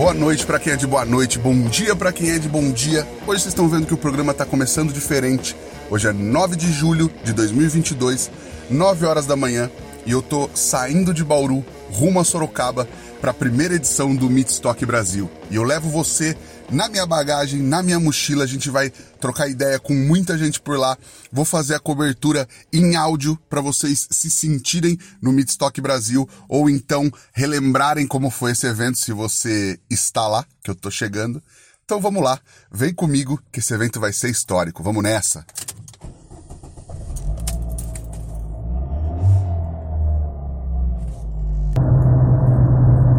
Boa noite para quem é de boa noite, bom dia para quem é de bom dia. Hoje vocês estão vendo que o programa está começando diferente. Hoje é 9 de julho de 2022, 9 horas da manhã, e eu tô saindo de Bauru rumo a Sorocaba para a primeira edição do Meatstock Brasil. E eu levo você na minha bagagem, na minha mochila, a gente vai trocar ideia com muita gente por lá. Vou fazer a cobertura em áudio para vocês se sentirem no Midstock Brasil ou então relembrarem como foi esse evento se você está lá, que eu tô chegando. Então vamos lá, vem comigo que esse evento vai ser histórico. Vamos nessa.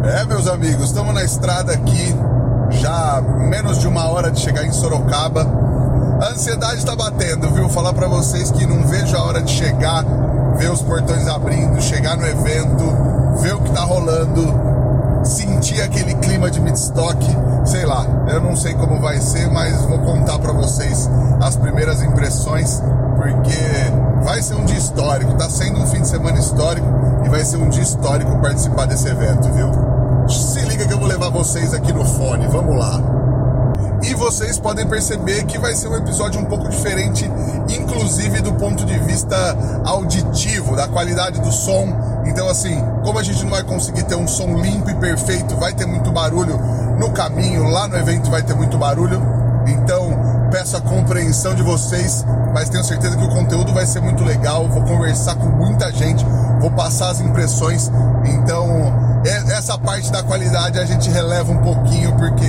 É, meus amigos, estamos na estrada aqui já menos de uma hora de chegar em Sorocaba. A ansiedade está batendo, viu? Falar para vocês que não vejo a hora de chegar, ver os portões abrindo, chegar no evento, ver o que tá rolando, sentir aquele clima de midstock, sei lá. Eu não sei como vai ser, mas vou contar para vocês as primeiras impressões, porque vai ser um dia histórico, tá sendo um fim de semana histórico e vai ser um dia histórico participar desse evento, viu? Se liga que eu vou levar vocês aqui no fone, vamos lá. E vocês podem perceber que vai ser um episódio um pouco diferente, inclusive do ponto de vista auditivo, da qualidade do som. Então, assim, como a gente não vai conseguir ter um som limpo e perfeito, vai ter muito barulho no caminho, lá no evento vai ter muito barulho. Então, peço a compreensão de vocês, mas tenho certeza que o conteúdo vai ser muito legal. Vou conversar com muita gente, vou passar as impressões. Então, essa parte da qualidade a gente releva um pouquinho porque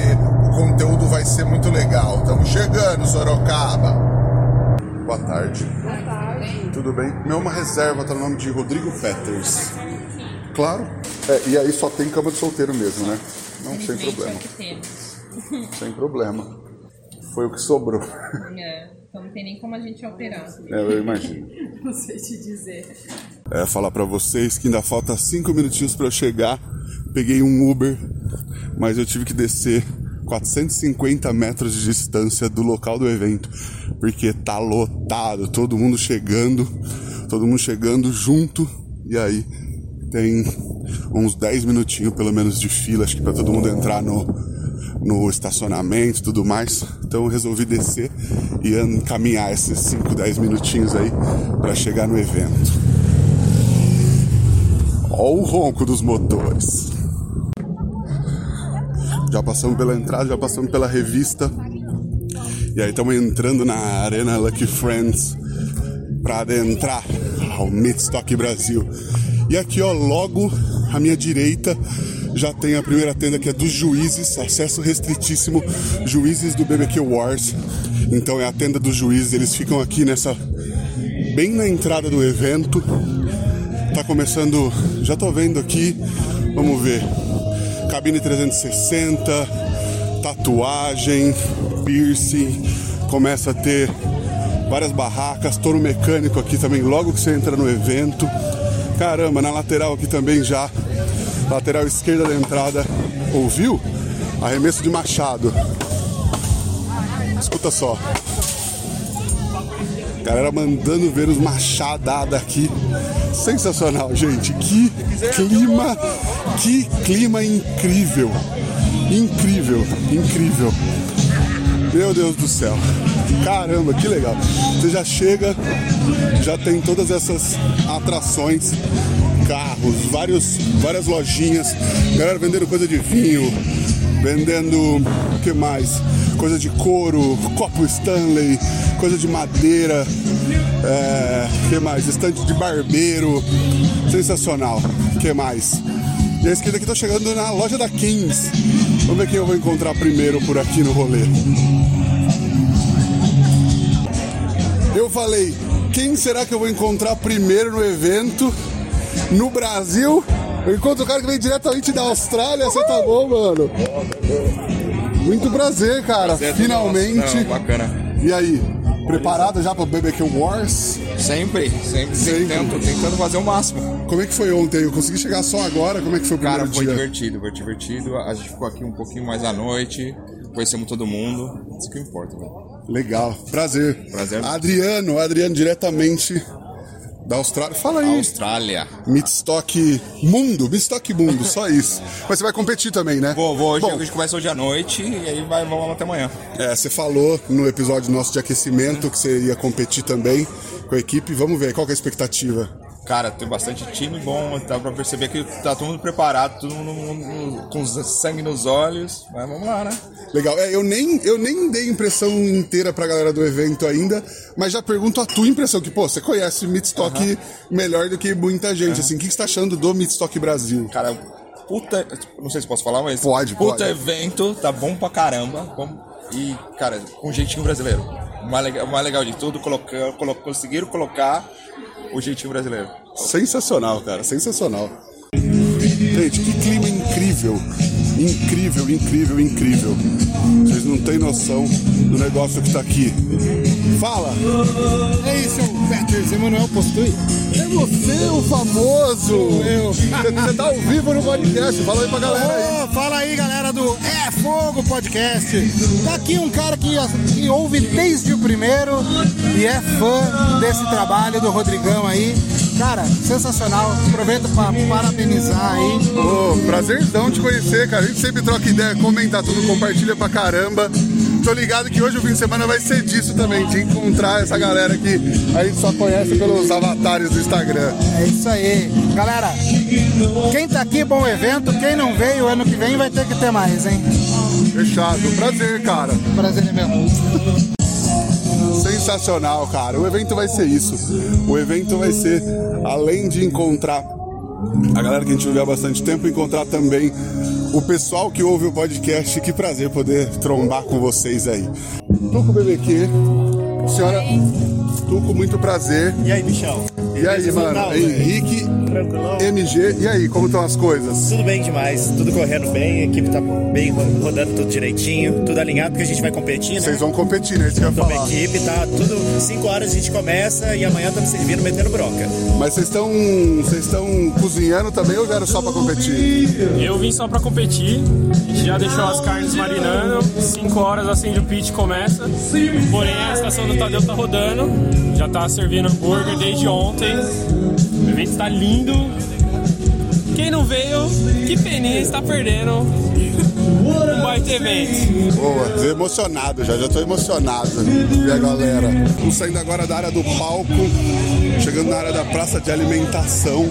o conteúdo vai ser muito legal. Estamos chegando, Sorocaba. Boa tarde. Boa tarde. Tudo bem? Meu uma reserva tá no nome de Rodrigo Peters. Claro. É, e aí só tem cama de solteiro mesmo, né? Não, sem problema. Sem problema. Foi o que sobrou. É, então não tem nem como a gente operar. É, eu imagino. não sei te dizer. É, falar para vocês que ainda falta cinco minutinhos para eu chegar. Peguei um Uber, mas eu tive que descer 450 metros de distância do local do evento, porque tá lotado, todo mundo chegando, todo mundo chegando junto, e aí tem uns 10 minutinhos pelo menos de fila, acho que para todo mundo entrar no, no estacionamento e tudo mais. Então eu resolvi descer e caminhar esses 5, 10 minutinhos aí para chegar no evento. Ó o ronco dos motores. Já passamos pela entrada, já passamos pela revista. E aí estamos entrando na Arena Lucky Friends para adentrar ao Midstock Brasil. E aqui, ó, logo à minha direita já tem a primeira tenda que é dos juízes, acesso restritíssimo, juízes do BBQ Wars. Então é a tenda dos juízes, eles ficam aqui nessa bem na entrada do evento. Tá começando, já tô vendo aqui, vamos ver. Cabine 360, tatuagem, piercing, começa a ter várias barracas, touro mecânico aqui também, logo que você entra no evento. Caramba, na lateral aqui também já, lateral esquerda da entrada, ouviu? Arremesso de machado. Escuta só. Galera mandando ver os machadadas aqui. Sensacional, gente. Que clima, que clima incrível. Incrível, incrível. Meu Deus do céu. Caramba, que legal. Você já chega, já tem todas essas atrações, carros, vários, várias lojinhas, galera vendendo coisa de vinho, vendendo o que mais? Coisa de couro, copo Stanley, coisa de madeira, é, que mais? Estante de barbeiro, sensacional. que mais? E a esquerda aqui tô chegando na loja da Kings. Vamos ver quem eu vou encontrar primeiro por aqui no rolê. Eu falei, quem será que eu vou encontrar primeiro no evento? No Brasil Eu encontro o cara que vem diretamente da Austrália, você tá bom, mano? Muito prazer, cara. Prazer, Finalmente. Não, bacana. E aí? Preparado já pro BBQ Wars? Sempre, sempre, Sempre. Tentando, tentando fazer o máximo. Como é que foi ontem? Eu consegui chegar só agora? Como é que foi o primeiro Cara, foi dia? divertido, foi divertido. A gente ficou aqui um pouquinho mais à noite, conhecemos todo mundo. Isso que importa, velho. Legal, prazer. Prazer. Adriano, Adriano diretamente da Austrália. Fala aí. Austrália. Midstock Mundo, Midstock Mundo, só isso. Mas você vai competir também, né? Vou, vou, hoje Bom, a gente começa hoje à noite e aí vai, vamos lá até amanhã. é, você falou no episódio nosso de aquecimento que você ia competir também com a equipe. Vamos ver, qual é a expectativa? Cara, tem bastante time bom, dá pra perceber que tá todo mundo preparado, todo mundo com sangue nos olhos. Mas vamos lá, né? Legal. É, eu nem, eu nem dei impressão inteira pra galera do evento ainda, mas já pergunto a tua impressão, que, pô, você conhece o Midstock melhor do que muita gente, assim. O que que você tá achando do Midstock Brasil? Cara, puta. Não sei se posso falar, mas. Pode, puta pode. evento, tá bom pra caramba. bom- e, cara, com jeitinho brasileiro. O mais legal, o mais legal de tudo, colocar, colo- conseguiram colocar o jeitinho brasileiro. Sensacional, cara, sensacional. Gente, que clima incrível. Incrível, incrível, incrível. Vocês não têm noção do negócio que tá aqui. Fala! É isso, é o Peters Emanuel Postui. É você, o famoso! eu. Você tá ao vivo no podcast, fala aí pra galera aí. Ô, fala aí, galera do É Fogo Podcast. Tá aqui um cara que, que ouve desde o primeiro e é fã desse trabalho do Rodrigão aí. Cara, sensacional. Aproveito pra parabenizar aí. Ô, prazerzão te conhecer, cara. A gente sempre troca ideia, comenta tudo, compartilha pra caramba. Tô ligado que hoje o fim de semana vai ser disso também, de encontrar essa galera que a gente só conhece pelos avatares do Instagram. É isso aí. Galera, quem tá aqui, bom evento. Quem não veio, ano que vem vai ter que ter mais, hein? Fechado. Prazer, cara. Prazer é meu. Sensacional, cara. O evento vai ser isso. O evento vai ser, além de encontrar a galera que a gente ouve há bastante tempo, encontrar também o pessoal que ouve o podcast. Que prazer poder trombar com vocês aí. Tuco BBQ, senhora Tuco, muito prazer. E aí, bichão? E aí, mano? Não, Henrique, Tranquilão? MG, e aí, como estão as coisas? Tudo bem demais, tudo correndo bem, a equipe tá bem ro- rodando tudo direitinho, tudo alinhado, porque a gente vai competir, né? Vocês vão competir, né? Isso que eu ia Então, a falar. equipe tá tudo 5 horas a gente começa e amanhã estamos servindo metendo broca. Mas vocês estão vocês estão cozinhando também ou vieram só pra competir? Eu vim só pra competir, a gente já deixou as carnes marinando, 5 horas acende o pit começa, porém a estação do Tadeu tá rodando, já tá servindo hambúrguer desde ontem, o evento está lindo. Quem não veio, que peninha está perdendo um baita evento. Boa, tô emocionado já, já tô emocionado. E a galera? Estamos saindo agora da área do palco, chegando na área da praça de alimentação.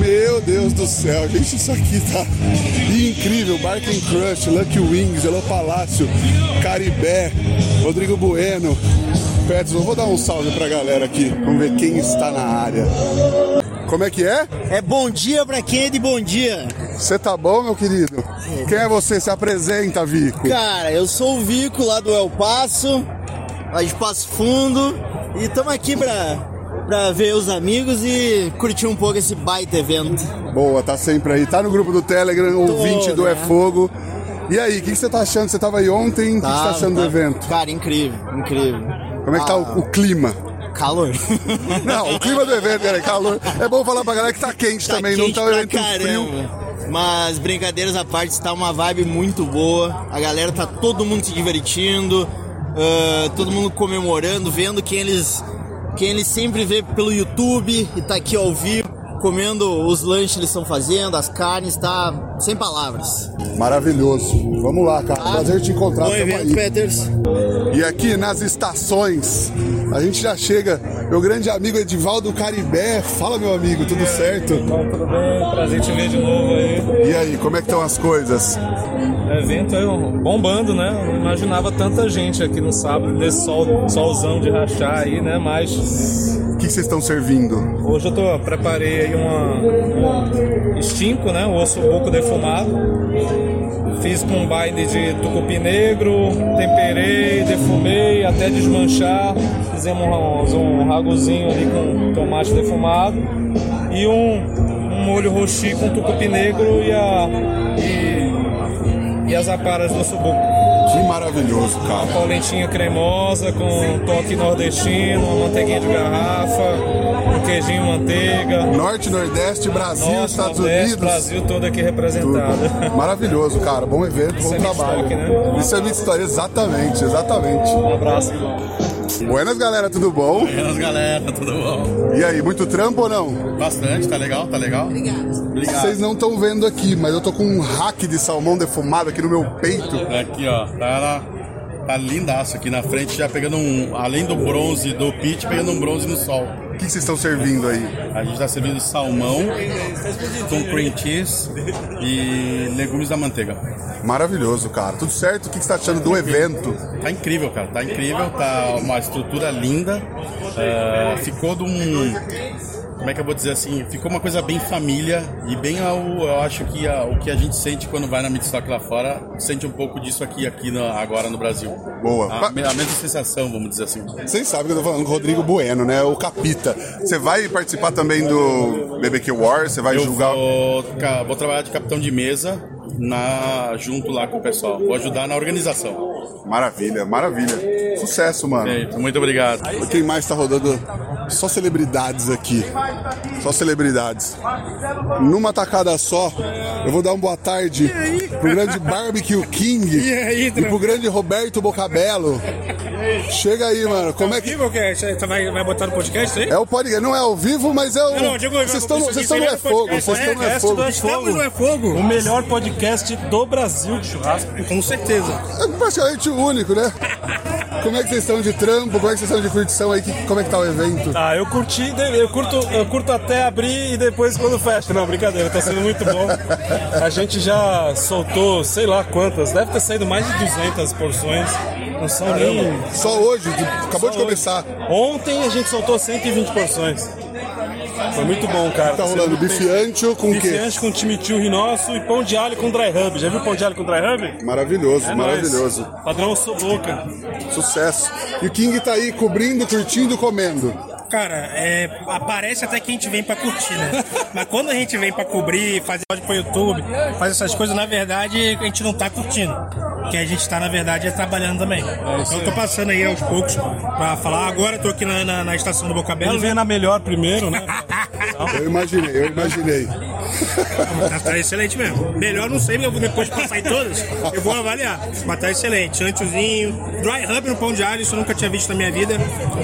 Meu Deus do céu, gente, isso aqui tá incrível. Barking Crush, Lucky Wings, Hello Palácio, Caribé, Rodrigo Bueno, Petros. Eu vou dar um salve pra galera aqui, vamos ver quem está na área. Como é que é? É bom dia pra quem é de bom dia. Você tá bom, meu querido? Quem é você? Se apresenta, Vico. Cara, eu sou o Vico lá do El Paso, lá de Passo Fundo, e estamos aqui pra, pra ver os amigos e curtir um pouco esse baita evento. Boa, tá sempre aí. Tá no grupo do Telegram, ouvinte do né? É Fogo. E aí, o que, que você tá achando? Você tava aí ontem, o que, que você tá achando do evento? Cara, incrível, incrível. Como é que tá o, o clima? Calor. Não, o clima do evento, é calor. É bom falar pra galera que tá quente Tá também, quente não tá um pra evento frio. Mas brincadeiras à parte, está uma vibe muito boa. A galera tá todo mundo se divertindo, ah, todo mundo comemorando, vendo quem eles, quem eles sempre vê pelo YouTube e tá aqui ao vivo, comendo os lanches que eles estão fazendo, as carnes, tá sem palavras. Maravilhoso. Vamos lá, cara. Prazer te encontrar. Bom evento, aí. Peters. E aqui nas estações, a gente já chega. Meu grande amigo Edivaldo Caribé. Fala, meu amigo, tudo certo? Bom, tudo bem? Prazer te ver de novo aí. E aí, como é que estão as coisas? Evento aí bombando, né? Eu Não imaginava tanta gente aqui no sábado, desse sol, solzão de rachar aí, né? Mas O que vocês estão servindo? hoje eu tô, preparei aí uma, um extinco, né? Osso buco defumado. Fiz com um baile de tucupi negro, temperei, defumei até desmanchar. Fizemos um, um ragozinho ali com tomate defumado e um, molho roxi com tucupi negro e, a, e, e as aparas do ossobuco. Que maravilhoso, cara. Polentinha cremosa com toque nordestino, uma manteiguinha de garrafa, um queijinho manteiga. Norte, Nordeste, Brasil, Nossa, Estados Nordeste, Unidos. Brasil todo aqui representado. Maravilhoso, cara. Bom evento, Isso bom é trabalho. Né? Isso é minha história, exatamente, exatamente. Um abraço, irmão. Buenas, galera, tudo bom? Buenas, galera, tudo bom? E aí, muito trampo ou não? Bastante, tá legal? Tá legal? Obrigado. Vocês não estão vendo aqui, mas eu tô com um hack de salmão defumado aqui no meu peito. Aqui, ó, tá, na- tá lindaço aqui na frente, já pegando um, além do bronze do pit, pegando um bronze no sol. O que vocês estão servindo aí? A gente tá servindo salmão com cream cheese e legumes da manteiga. Maravilhoso, cara. Tudo certo? O que você tá achando do evento? Tá incrível, cara. Tá incrível, tá uma estrutura linda. É, ficou de um. Como é que eu vou dizer assim? Ficou uma coisa bem família e bem ao, eu acho que a- o que a gente sente quando vai na Midstock lá fora, sente um pouco disso aqui, aqui na- agora no Brasil. Boa. A, a mesma sensação, vamos dizer assim. Vocês sabem que eu tô falando com o Rodrigo Bueno, né? O Capita. Você vai participar também do BBQ War? Você vai Eu julgar? vou, vou trabalhar de capitão de mesa na, junto lá com o pessoal. Vou ajudar na organização. Maravilha, maravilha. Sucesso, mano. Muito obrigado. Quem mais tá rodando? Só celebridades aqui. Só celebridades. Numa tacada só, eu vou dar uma boa tarde pro grande Barbecue King E aí, e pro grande Roberto Bocabelo. Chega aí, mano. Como é que. Vivo, que você vai, vai botar no podcast aí? É o podcast, não é ao vivo, mas é o. Não, não, digo, Vocês estão vocês estão no seria É Fogo, podcast, vocês estão no É é, Fogo. Estamos no É Fogo. O melhor podcast do Brasil de churrasco. Com certeza. É praticamente o único, né? Como é que vocês estão de trampo? Como é que vocês estão de curtição aí? Como é que tá o evento? Ah, eu curti, eu curto, eu curto até abrir e depois quando fecha. Não, brincadeira, tá sendo muito bom. A gente já soltou, sei lá quantas, deve ter saído mais de 200 porções. Não são nem. Só hoje, de- acabou de Só começar. Ontem a gente soltou 120 porções. Foi muito bom, cara. Tá rolando bife ancho com o Bife quê? ancho com chimichurri nosso e pão de alho com dry rub. Já viu pão de alho com dry rub? Maravilhoso, É maravilhoso. nóis. Padrão sou boca. Sucesso. E o King tá aí cobrindo, curtindo, comendo. Cara, é, aparece até que a gente vem pra curtir, né? Mas quando a gente vem pra cobrir, fazer áudio pro YouTube, fazer essas coisas, na verdade, a gente não tá curtindo. Que a gente tá, na verdade, é trabalhando também. então eu tô passando aí aos poucos pra falar. Agora eu tô aqui na, na, na estação do Bocabelo. Ele veio na melhor primeiro, né? Eu imaginei, eu imaginei. Mas tá excelente mesmo. Melhor não sei, mas depois passar em todas, eu vou avaliar. Mas tá excelente. Antiozinho, dry rub no pão de alho, isso eu nunca tinha visto na minha vida.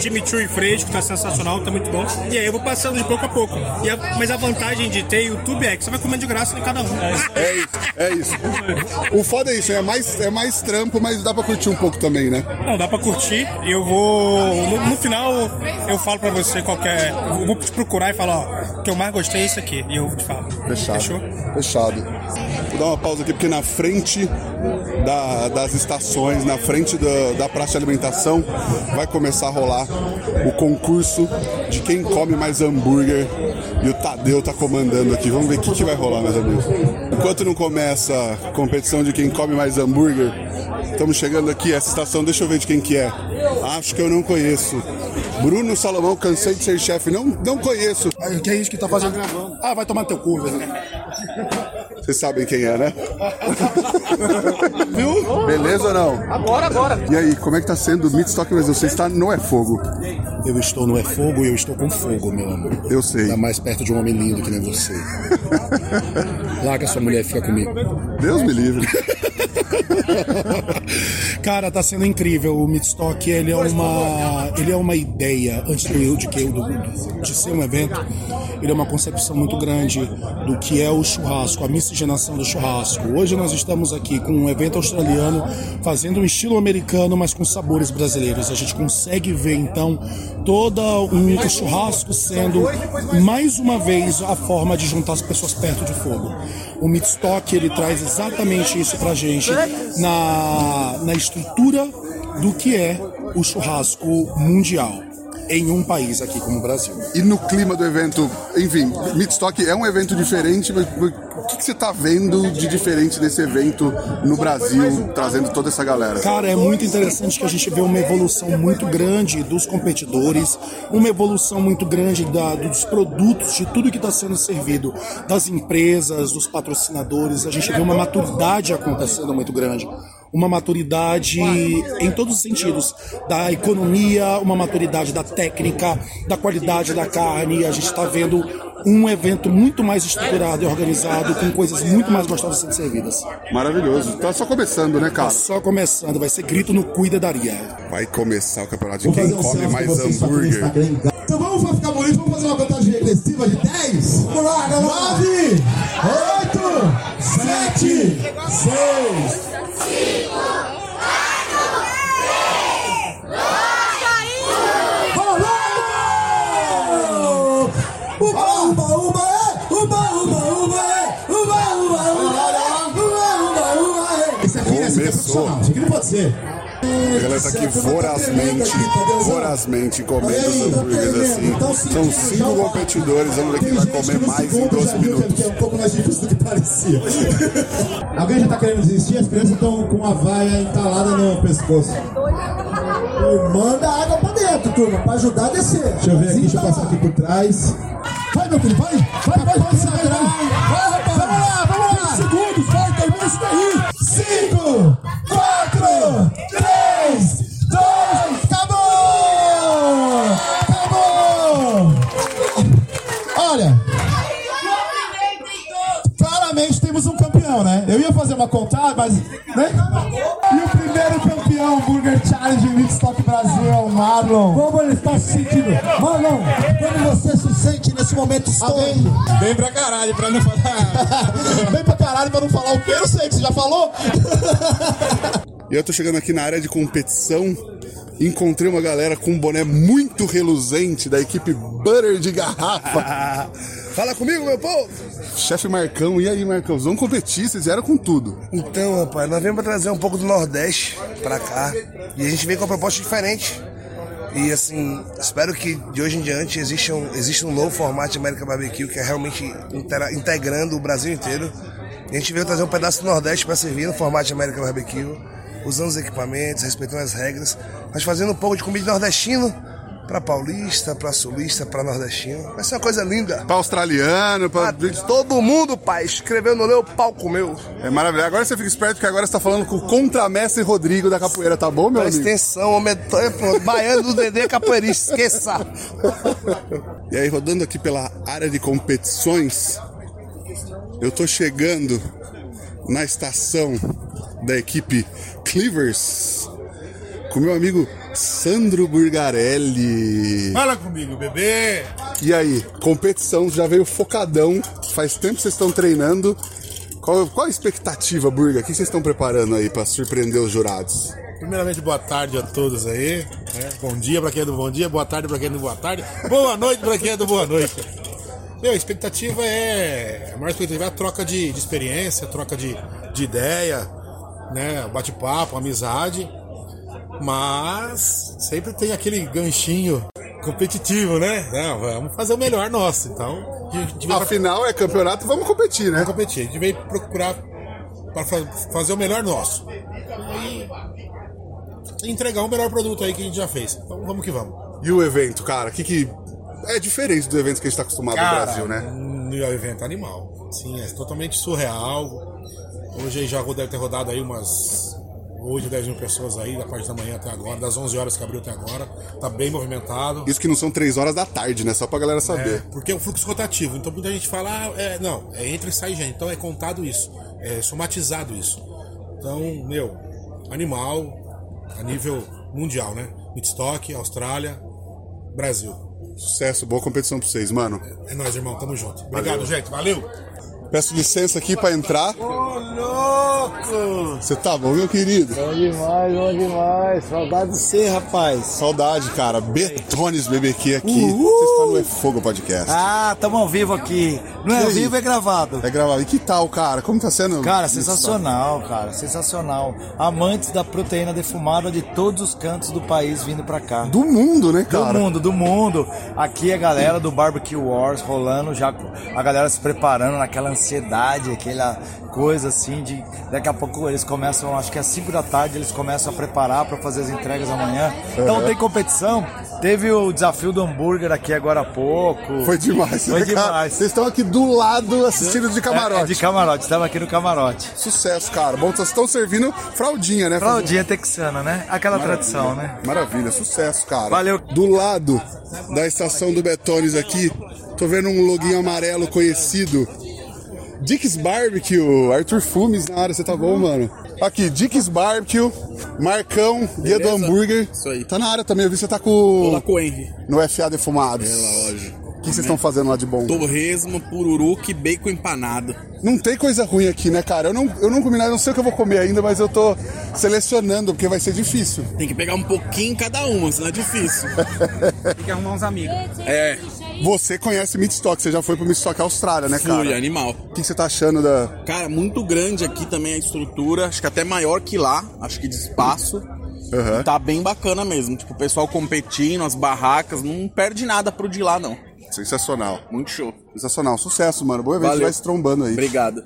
Chimichurri fresco, tá sensacional, tá muito bom. E aí eu vou passando de pouco a pouco. A- mas a vantagem de ter YouTube é que você vai comendo de graça de cada um. É isso, é isso. O foda é isso, é mais, é mais trampo, mas dá pra curtir um pouco também, né? Não, dá pra curtir. Eu vou. No, no final, eu falo pra você qualquer. Eu vou te procurar e falar, ó, o que eu mais gostei é isso aqui. E eu te falo. Fechado. Fechou? Fechado. Vou dar uma pausa aqui, porque na frente da- das estações, na frente da, da praça de alimentação, vai começar a rolar o concurso de quem come mais hambúrguer. E o Tadeu tá comandando aqui. Vamos ver o que, que vai rolar, meus amigos. Enquanto não começa a competição de quem come mais hambúrguer, estamos chegando aqui, essa estação, deixa eu ver de quem que é. Acho que eu não conheço. Bruno Salomão, cansei de ser chefe. Não, não conheço. Que é isso que tá fazendo? Ah, vai tomar no teu cu, velho. Vocês sabem quem é, né? Viu? Beleza ou não? Agora, agora. E aí, como é que tá sendo o Midstock Brasil? Você está no É Fogo. Eu estou no É Fogo e eu estou com fogo, meu amor. Eu sei. Tá mais perto de um homem lindo que nem você. Larga sua mulher e fica comigo. Deus me livre. Cara, tá sendo incrível. O Midstock, ele é uma, ele é uma ideia, antes do de que do- de ser um evento, ele é uma concepção muito grande do que é o churrasco, a miscigenação do churrasco. Hoje nós estamos aqui com um evento australiano fazendo um estilo americano, mas com sabores brasileiros. A gente consegue ver então toda um o churrasco sendo mais uma vez a forma de juntar as pessoas perto de fogo. O Midstock ele traz exatamente isso pra gente na, na estrutura do que é o churrasco mundial em um país aqui como o Brasil. E no clima do evento, enfim, Midstock é um evento diferente, mas o que, que você tá vendo de diferente desse evento no Brasil, trazendo toda essa galera? Cara, é muito interessante que a gente vê uma evolução muito grande dos competidores, uma evolução muito grande da- dos produtos, de tudo que está sendo servido, das empresas, dos patrocinadores. A gente vê uma maturidade acontecendo muito grande. Uma maturidade em todos os sentidos, da economia, uma maturidade da técnica, da qualidade da carne. A gente está vendo um evento muito mais estruturado e organizado, com coisas muito mais gostosas sendo servidas. Maravilhoso. Tá só começando, né, cara? Tá só começando, vai ser grito no Cuida Daria. Vai começar o campeonato de quem come mais hambúrguer. Então vamos ficar bonito, vamos fazer uma contagem regressiva de 10? Vamos lá, galera! 9, 8, 7, 6, Vamos! É profissional, isso aqui não pode ser. A galera tá aqui vorazmente, vorazmente comendo os hambúrgueres assim. São cinco competidores, vamos ver quem vai comer mais em 12 minutos. É um pouco mais difícil do que parecia. Alguém já tá querendo desistir? As crianças estão com a vaia entalada no pescoço. Manda água pra dentro, turma, pra ajudar a descer. Deixa eu ver aqui, deixa eu passar aqui por trás. Vai, meu filho, vai! Vai, vai, vai, vai, vai! Vai, rapaz! Vamos lá, vamos lá! segundos, vai, termina isso daí! Mas. Né? E o primeiro campeão Burger Challenge Mixstock Brasil é o Marlon. Como ele está se sentindo? Marlon, como você se sente nesse momento histórico? Bem pra caralho, pra não falar. Bem pra caralho pra não falar o que eu sei que você já falou. E eu tô chegando aqui na área de competição. Encontrei uma galera com um boné muito reluzente da equipe Butter de Garrafa. Fala comigo, meu povo! Chefe Marcão, e aí, Marcão? Vamos competir, vocês vieram com tudo. Então, rapaz, nós viemos pra trazer um pouco do Nordeste pra cá. E a gente veio com uma proposta diferente. E assim, espero que de hoje em diante exista um, exista um novo formato de América Barbecue que é realmente integrando o Brasil inteiro. A gente veio trazer um pedaço do Nordeste para servir no formato de América Barbecue, usando os equipamentos, respeitando as regras, mas fazendo um pouco de comida nordestino para paulista, para sulista, para nordestino. Vai ser uma coisa linda. Pra australiano, pra. Todo mundo, pai, escreveu no meu palco meu. É maravilhoso. Agora você fica esperto porque agora você tá falando com o contramestre Rodrigo da capoeira, tá bom, meu Presta amigo? atenção, homem, é pronto, baiano do Dedê capoeirista, esqueça. E aí, rodando aqui pela área de competições, eu tô chegando na estação da equipe Cleavers com meu amigo Sandro Burgarelli. Fala comigo, bebê! E aí, competição já veio focadão. Faz tempo que vocês estão treinando. Qual, qual a expectativa, Burga? O que vocês estão preparando aí pra surpreender os jurados? Primeiramente, boa tarde a todos aí. né? Bom dia pra quem é do bom dia, boa tarde pra quem é do boa tarde, boa noite pra quem é do boa noite. Meu, a expectativa é. A maior expectativa é a troca de, de experiência, troca de, de ideia, né? Bate-papo, amizade. Mas sempre tem aquele ganchinho competitivo, né? Não, vamos fazer o melhor nosso. Então, pra- Afinal, é campeonato, vamos competir, né? Vamos competir. A gente veio procurar para fazer o melhor nosso. E entregar o melhor produto aí que a gente já fez. Então vamos que vamos. E o evento, cara? O que, que é diferente do evento que a gente tá acostumado Cara, no Brasil, né? É o evento animal. Sim, é totalmente surreal. Hoje aí já deve ter rodado aí umas 8, 10 mil pessoas aí, da parte da manhã até agora, das 11 horas que abriu até agora. Tá bem movimentado. Isso que não são três horas da tarde, né? Só pra galera saber. É, porque é um fluxo rotativo. Então muita gente fala, ah, é, não, é entra e sai gente. Então é contado isso. É somatizado isso. Então, meu, animal a nível mundial, né? Midstock, Austrália, Brasil. Sucesso, boa competição pra vocês, mano. É nóis, irmão. Tamo junto. Obrigado, Valeu. gente. Valeu! Peço licença aqui pra entrar. Ô, louco! Você tá bom, meu querido? Bom demais, bom demais. Saudade de você, rapaz. Saudade, cara. Betones BBQ aqui. Uhul. Você está no É Fogo Podcast. Ah, tamo ao vivo aqui. Não é ao vivo, é gravado. É gravado. E que tal, cara? Como tá sendo? Cara, isso? sensacional, cara, sensacional. Amantes da proteína defumada de todos os cantos do país vindo pra cá. Do mundo, né, cara? Do mundo, do mundo. Aqui a galera do Barbecue Wars rolando, já a galera se preparando naquela ansiedade, aquela coisa assim de daqui a pouco eles começam, acho que às 5 da tarde eles começam a preparar para fazer as entregas amanhã. Então tem competição. Teve o desafio do hambúrguer aqui agora há pouco. Foi demais, Foi né, demais. Vocês estão aqui do lado assistindo de camarote. É, de camarote, estava aqui no camarote. Sucesso, cara. Bom, vocês estão servindo fraldinha, né? Fraldinha texana, né? Aquela Maravilha. tradição, né? Maravilha, sucesso, cara. Valeu. Do lado da estação do Betones aqui, tô vendo um loginho amarelo conhecido. Dick's Barbecue, Arthur Fumes na área, você tá bom, mano? Aqui, Dick's Barbecue, Marcão, Guia do? Hambúrguer. Isso aí. Tá na área também, eu vi que você tá com. Tô lá com o Henry. No FA Defumados. É, lógico. O que vocês estão fazendo lá de bom? Torresmo, pururuca e bacon empanado. Não tem coisa ruim aqui, né, cara? Eu não, eu não comi nada, eu não sei o que eu vou comer ainda, mas eu tô selecionando, porque vai ser difícil. Tem que pegar um pouquinho cada uma, senão é difícil. Tem que arrumar uns amigos. É. Você conhece Meatstock, você já foi pro Meatstock Austrália, né, cara? Fui, animal. O que você tá achando da. Cara, muito grande aqui também a estrutura. Acho que até maior que lá. Acho que de espaço. Tá bem bacana mesmo. Tipo, o pessoal competindo, as barracas. Não perde nada pro de lá, não. Sensacional. Muito show. Sensacional. Sucesso, mano. Evento, Valeu. vai se trombando aí. Obrigado.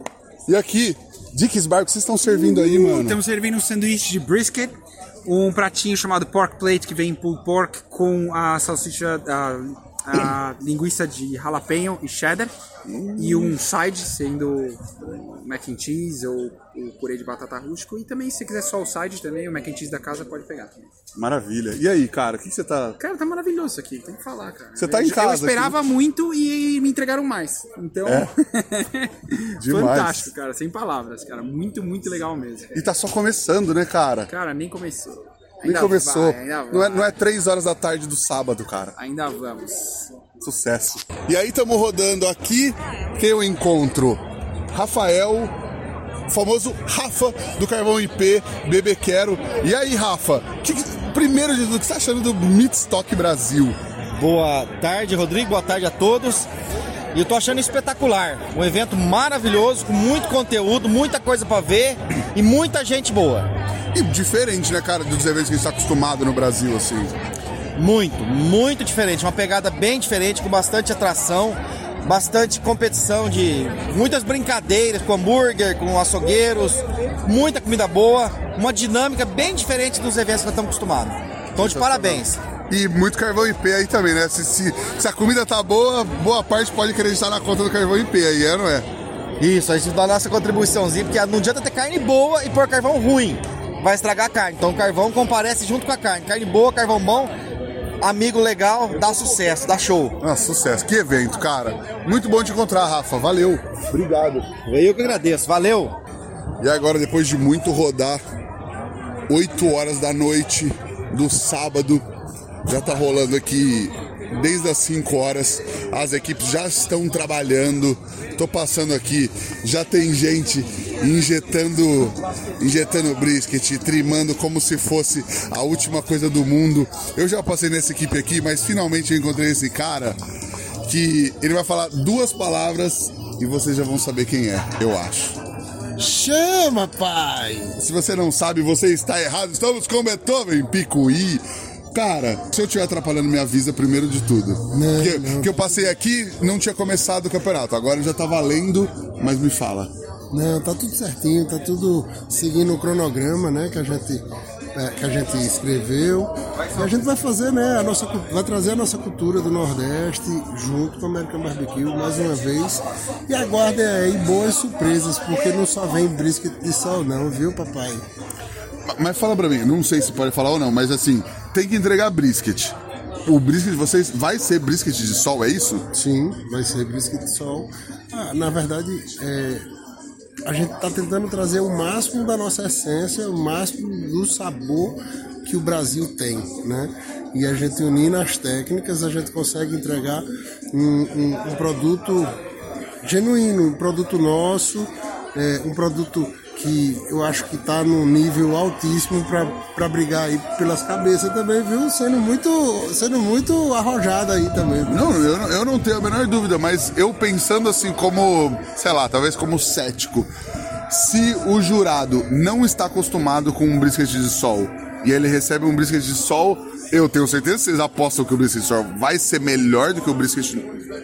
E aqui, Dick's Bar, o que vocês estão servindo aí, mano? Estamos servindo um sanduíche de brisket, um pratinho chamado pork plate que vem pulled pork com a salsicha, a, a linguiça de jalapeno e cheddar e um side sendo mac and cheese ou o purê de batata rústico e também se quiser só o side também, o mac and cheese da casa pode pegar também. Maravilha. E aí, cara, o que você tá. Cara, tá maravilhoso aqui, tem que falar, cara. Você tá Eu- em casa Eu esperava aqui. muito e me entregaram mais. Então, É? Fantástico, cara, sem palavras, cara. Muito, muito legal mesmo. E tá só começando, né, cara? Cara, nem começou. Nem começou. vai, ainda não, é, não é três horas da tarde do sábado, cara. Ainda vamos. Sucesso. E aí estamos rodando aqui, que eu encontro Rafael, o famoso Rafa do Carvão IP, Bebê Quero. E aí, Rafa, que que- primeiro de tudo, o que você tá achando do Meatstock Brasil? Boa tarde, Rodrigo. Boa tarde a todos. E eu tô achando espetacular. Um evento maravilhoso, com muito conteúdo, muita coisa pra ver e muita gente boa. E diferente, né, cara, dos eventos que a gente tá acostumado no Brasil, assim. Muito, muito diferente. Uma pegada bem diferente, com bastante atração, bastante competição de muitas brincadeiras com hambúrguer, com açougueiros, muita comida boa, uma dinâmica bem diferente dos eventos que nós estamos acostumados. Então, de parabéns. E muito carvão IP aí também, né? Se, se, se a comida tá boa, boa parte pode acreditar na conta do carvão IP aí, é, não é? Isso, a gente dá a nossa contribuiçãozinha, porque não adianta ter carne boa e pôr carvão ruim. Vai estragar a carne. Então o carvão comparece junto com a carne. Carne boa, carvão bom, amigo legal, dá sucesso, dá show. Ah, sucesso. Que evento, cara. Muito bom te encontrar, Rafa. Valeu. Obrigado. Eu que agradeço. Valeu. E agora, depois de muito rodar, 8 horas da noite do sábado, já tá rolando aqui desde as 5 horas. As equipes já estão trabalhando. Tô passando aqui, já tem gente injetando injetando brisket, trimando como se fosse a última coisa do mundo. Eu já passei nessa equipe aqui, mas finalmente eu encontrei esse cara que ele vai falar duas palavras e vocês já vão saber quem é, eu acho. Chama, pai! Se você não sabe, você está errado. Estamos com Beethoven, Picuí. Cara, se eu estiver atrapalhando, me avisa primeiro de tudo. porque, porque eu passei aqui, não tinha começado o campeonato. Agora já tá valendo, mas me fala. Não, tá tudo certinho, tá tudo seguindo o cronograma, né, que a gente é, que a gente escreveu. E a gente vai fazer, né, a nossa vai trazer a nossa cultura do Nordeste junto com o American Barbecue mais uma vez. E aguardem aí boas surpresas, porque não só vem brisket de sol não, viu, papai? Mas fala pra mim, não sei se pode falar ou não, mas assim, tem que entregar brisket. O brisket de vocês vai ser brisket de sol, é isso? Sim, vai ser brisket de sol. Ah, na verdade, é, a gente está tentando trazer o máximo da nossa essência, o máximo do sabor que o Brasil tem, né? E a gente unindo as técnicas, a gente consegue entregar um, um- um produto genuíno, um produto nosso, é, um produto que eu acho que está num nível altíssimo para brigar aí pelas cabeças também, viu? Sendo muito, sendo muito arrojado aí também. viu? Não, eu, eu não tenho a menor dúvida, mas eu pensando assim como, sei lá, talvez como cético, se o jurado não está acostumado com um brisket de sol e ele recebe um brisket de sol, Eu tenho certeza que vocês apostam que o brisket só vai ser melhor do que o brisket,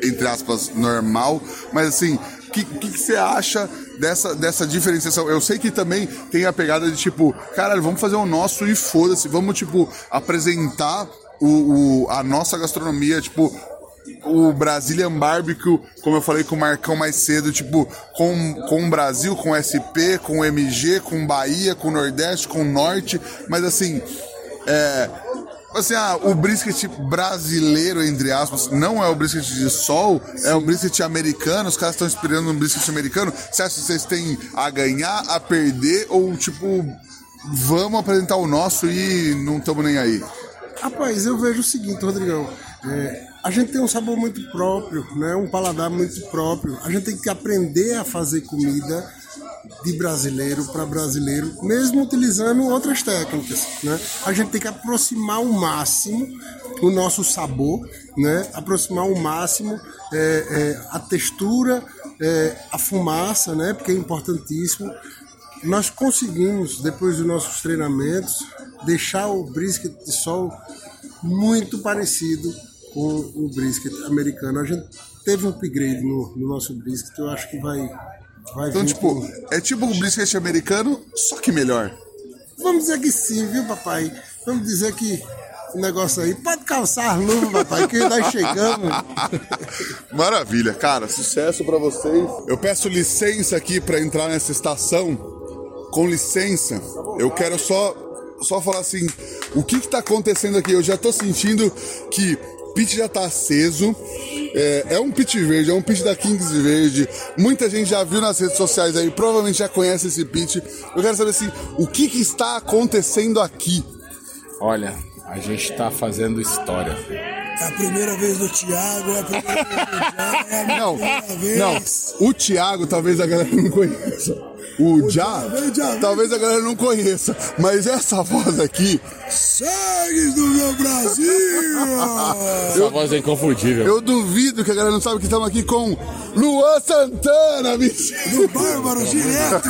entre aspas, normal. Mas assim, o que, que, que você acha dessa, dessa diferenciação? Eu sei que também tem a pegada de tipo, caralho, vamos fazer o nosso e foda-se. Vamos, tipo, apresentar o, o- a nossa gastronomia, tipo, o Brazilian Barbecue, como eu falei com o Marcão mais cedo, tipo, com, com o Brasil, com o SP, com o MG, com Bahia, com o Nordeste, com o Norte, mas assim, é. Assim, ah, o brisket brasileiro, entre aspas, não é o brisket de sol, é o brisket americano, os caras estão esperando um brisket americano. Você acha que vocês têm a ganhar, a perder, ou tipo, vamos apresentar o nosso e não estamos nem aí? Rapaz, eu vejo o seguinte, Rodrigão. é, a gente tem um sabor muito próprio, né? um paladar muito próprio. A gente tem que aprender a fazer comida de brasileiro para brasileiro, mesmo utilizando outras técnicas. Né? A gente tem que aproximar o máximo o nosso sabor, né? aproximar o máximo é, é, a textura, é, a fumaça, né? porque é importantíssimo. Nós conseguimos, depois dos nossos treinamentos, deixar o brisket de sol muito parecido com o brisket americano. A gente teve um upgrade no, no nosso brisket, eu acho que vai, vai Então, vir tipo, é tipo um brisket americano, só que melhor. Vamos dizer que sim, viu, papai? Vamos dizer que o negócio aí pode calçar as luvas, papai, que nós chegamos. Maravilha, cara, sucesso pra vocês. Eu peço licença aqui pra entrar nessa estação. Com licença, eu quero só só falar assim, o que que tá acontecendo aqui? Eu já tô sentindo que pit já tá aceso. É, é um pit verde, é um pit da Kings verde. Muita gente já viu nas redes sociais aí, provavelmente já conhece esse pit. Eu quero saber assim, o que que está acontecendo aqui? Olha, a gente tá fazendo história. É a primeira vez do Thiago, é a primeira vez do Thiago, é Não, vez. não. O Thiago talvez a galera não conheça. O Já, talvez a galera não conheça. Mas essa voz aqui. Sangue do meu Brasil! Essa voz é inconfundível. Eu duvido que a galera não sabe que estamos aqui com Luan Santana, mentira. Do Bárbaro, direto!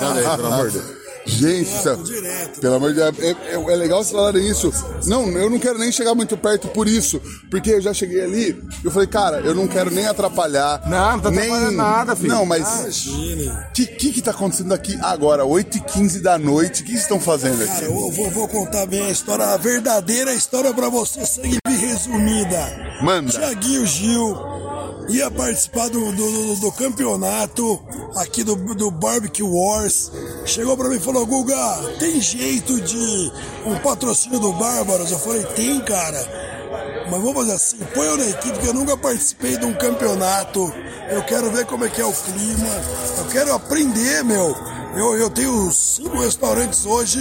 Cadê, pelo amor de Deus? Gente, é- pelo amor de Deus, é, é- é legal vocês falarem isso. Não, eu não quero nem chegar muito perto por isso, porque eu já cheguei ali, eu falei, cara, eu não quero nem atrapalhar. Não, não tá nem... atrapalhando nada, filho. Não, mas. O que, que que tá acontecendo aqui agora, 8h15 da noite? O que vocês estão fazendo Cara, aqui? eu vou, vou contar bem a história, a verdadeira história pra você, sangue resumida. Manda. Tiaguinho Gil ia participar do, do, do- campeonato aqui do, do Barbecue Wars. Chegou pra mim e falou: Guga, tem jeito de um patrocínio do Bárbaros? Eu falei: tem, cara. Mas vamos fazer assim, põe eu na equipe, porque eu nunca participei de um campeonato. Eu quero ver como é que é o clima. Eu quero aprender, meu. Eu, eu tenho cinco restaurantes hoje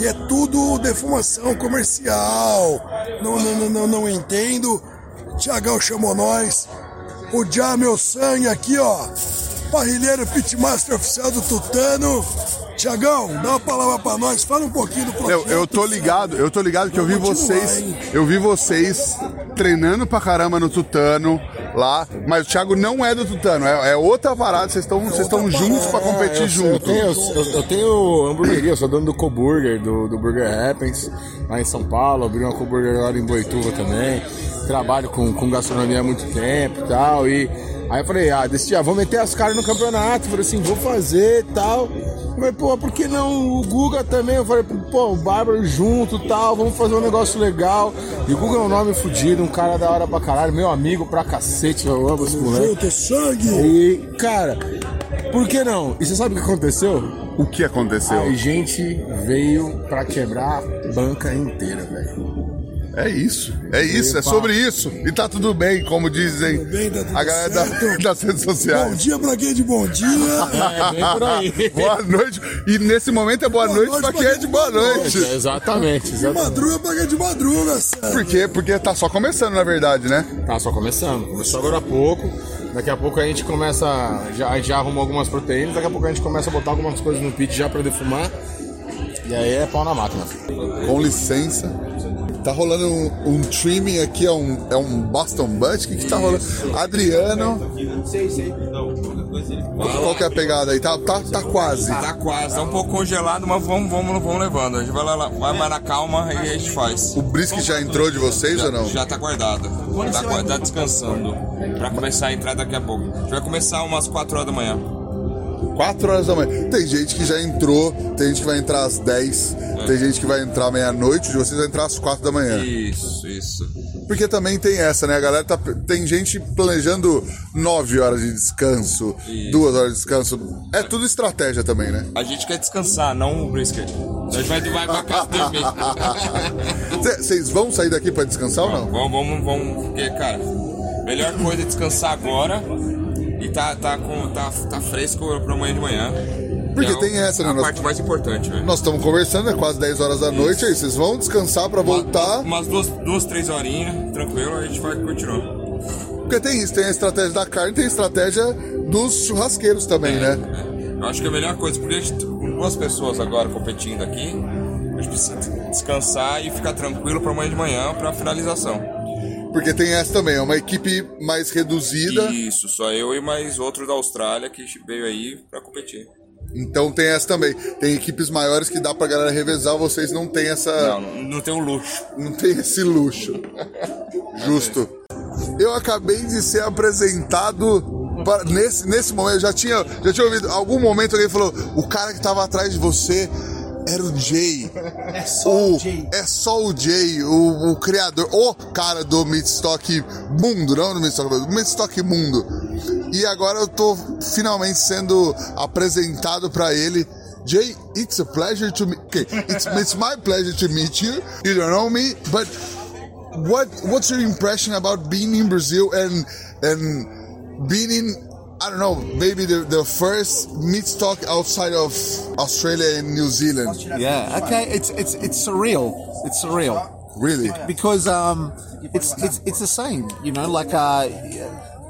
e é tudo defumação comercial. Não, não, não, não, não entendo. Tiagão chamou nós. O Já Meu Sangue aqui, ó. Parrilheiro Pitmaster oficial do Tutano. Tiagão, dá uma palavra pra nós. Fala um pouquinho do projeto. Eu, eu tô ligado, eu tô ligado que eu vi vocês. hein? Eu vi vocês treinando pra caramba no Tutano lá, mas o Thiago não é do Tutano, é, é outra parada, vocês estão vocês estão juntos pra competir É, eu, junto. Eu tenho, eu, eu tenho hamburgueria, eu sou dono do Co-Burger, do, do Burger Happens, lá em São Paulo, abri uma Co-Burger agora em Boituva também. Trabalho com, com gastronomia há muito tempo e tal. E aí eu falei, ah, desse dia, vou meter as caras no campeonato. Falei assim, vou fazer e tal. Falei, pô, por que não o Guga também? Eu falei, pô, o Bárbaro junto e tal, vamos fazer um negócio legal. E o Guga é um nome fudido, um cara da hora pra caralho, meu amigo pra cacete, eu amo esse moleque. Junto, sangue! E, cara, por que não? E você sabe o que aconteceu? O que aconteceu? A gente veio pra quebrar a banca inteira, velho. É isso, é isso, é sobre isso. E tá tudo bem, como dizem a galera da- das redes sociais. Bom dia pra quem é de bom dia. É, bem por aí. boa noite. E nesse momento é boa, noite, pra quem é de boa noite. Exatamente, De madruga pra quem é de madruga, sério. Por quê? Porque tá só começando, na verdade, né? Tá só começando. Começou agora há pouco. Daqui a pouco a gente começa. Já, a gente já arrumou algumas proteínas. Daqui a pouco a gente começa a botar algumas coisas no pit já pra defumar. E aí é pau na máquina. Com licença. Tá rolando um, um trimming aqui, é um, é um Boston Butt? O que, que tá rolando? Adriano. Qual que é a pegada aí? Tá, tá, tá quase. Tá quase, tá um pouco congelado, mas vamos, vamos, vamos levando. A gente vai, lá, vai mais na calma e a gente faz. O brisket já entrou de vocês já, ou não? Já tá guardado. Tá, guardado, tá descansando. Pra começar a entrar daqui a pouco. A gente vai começar umas 4 horas da manhã. 4 horas da manhã. Tem gente que já entrou, tem gente que vai entrar às 10, É. tem gente que vai entrar meia-noite, de vocês vai entrar às 4 da manhã. Isso, isso. Porque também tem essa, né? A galera tá. Tem gente planejando 9 horas de descanso, Isso. 2 horas de descanso. É tudo estratégia também, né? A gente quer descansar, não o brisket. A gente vai, vai pra casa dormir. Vocês vão sair daqui pra descansar ou não? Vamos, vamos, vamos. Porque, cara, melhor coisa é descansar agora e tá, tá, com, tá, tá fresco pra amanhã de manhã. Porque Que é tem essa, né? A Nós- parte mais importante, velho. Nós estamos conversando, é quase 10 horas da noite, aí vocês vão descansar pra voltar. Umas duas, duas três horinhas, tranquilo, a gente vai continuando. Porque tem isso, tem a estratégia da carne, tem a estratégia dos churrasqueiros também, né? Eu acho que é a melhor coisa, porque a gente, com duas pessoas agora competindo aqui, a gente precisa descansar e ficar tranquilo pra amanhã de manhã pra finalização. Porque tem essa também, é uma equipe mais reduzida. Isso, só eu e mais outro da Austrália que veio aí pra competir. Então tem essa também. Tem equipes maiores que dá pra galera revezar, vocês não tem essa. Não, não tem o luxo. Não tem esse luxo. Justo. Eu acabei de ser apresentado para- nesse, nesse momento. Eu já tinha, já tinha ouvido. Algum momento alguém falou: o cara que tava atrás de você era o Jay. É só o, Jay. É só o Jay, o, o criador, o cara do Midstock Mundo, não do Midstock, do Midstock Mundo. E agora eu tô finalmente sendo apresentado para ele. Jay, it's a pleasure to meet. Okay, it's, it's my pleasure to meet you. You don't know me, but what what's your impression about being in Brazil and and being in I don't know maybe the, the first meat stock outside of Australia and New Zealand? Yeah. Okay. It's it's it's surreal. It's surreal. Really? Because um, it's it's it's the same. You know, like uh,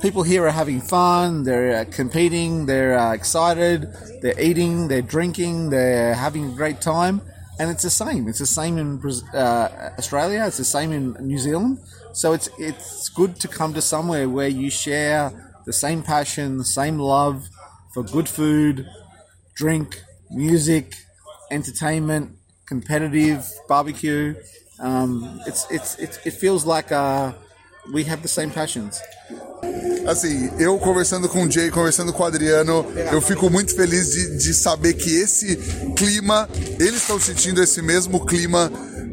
people here are having fun. They're uh, competing. They're uh, excited. They're eating. They're drinking. They're having a great time. And it's the same. It's the same in uh, Australia. It's the same in New Zealand. So it's it's good to come to somewhere where you share the same passion, the same love for good food, drink, music, entertainment, competitive barbecue. Um, it's, it's, it's, it feels like uh, we have the same passions. Assim, eu conversando com o Jay, conversando com o Adriano, eu fico muito feliz de, de saber que esse clima, eles estão sentindo esse mesmo clima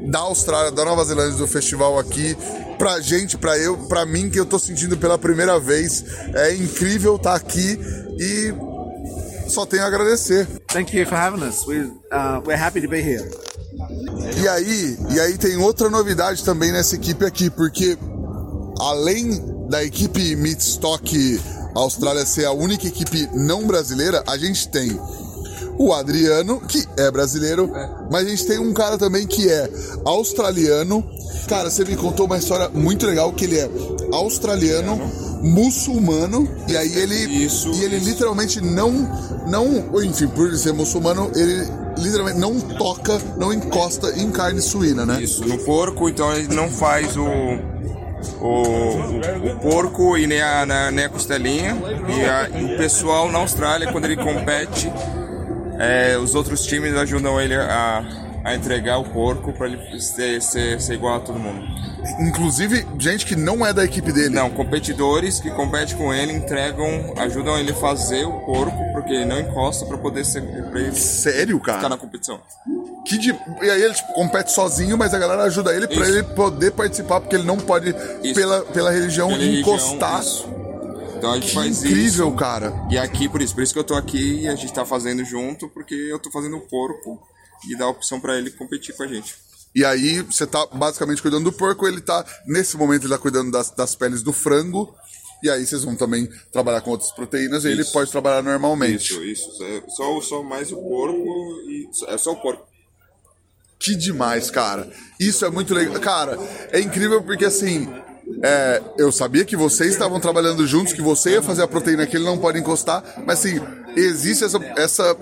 da Austrália, da Nova Zelândia, do festival aqui. Pra gente, pra eu, pra mim, que eu tô sentindo pela primeira vez. É incrível estar aqui e só tenho a agradecer. Thank you for having us. We, uh, we're happy to be here. E aí, e aí tem outra novidade também nessa equipe aqui, porque além da equipe Midstock Austrália ser a única equipe não brasileira, a gente tem o Adriano, que é brasileiro, mas a gente tem um cara também que é australiano. Cara, você me contou uma história muito legal que ele é australiano, muçulmano, e aí ele e ele literalmente não não, enfim, por ele ser muçulmano, ele literalmente não toca, não encosta em carne suína, né? Isso, no porco, então ele não faz o, o, o- o porco e nem a, na- nem a costelinha. E, a- e o pessoal na Austrália, quando ele compete, é, os outros times ajudam ele a, a entregar o porco para ele ser, ser, ser igual a todo mundo. Inclusive, gente que não é da equipe dele. Não, competidores que competem com ele entregam, ajudam ele a fazer o porco, porque ele não encosta para poder ser. Pra ele Sério, cara? Ficar na competição. Que de- E aí ele tipo, compete sozinho, mas a galera ajuda ele pra Isso. ele poder participar, porque ele não pode, pela, pela religião, Pela religião, encostar. isso. Então a gente faz incrível, isso. cara. E aqui, por isso, por isso que eu tô aqui e a gente tá fazendo junto, porque eu tô fazendo o porco e dá a opção pra ele competir com a gente. E aí você tá basicamente cuidando do porco, ele tá, nesse momento, ele tá cuidando das, das peles do frango. E aí vocês vão também trabalhar com outras proteínas e ele pode trabalhar normalmente. Isso, isso. É Só, só mais o porco e. É só o porco. Que demais, cara. Isso é muito legal. Cara, é incrível porque assim. É, eu sabia que vocês estavam trabalhando juntos, que você ia fazer a proteína que ele não pode encostar, mas assim, existe essa. essa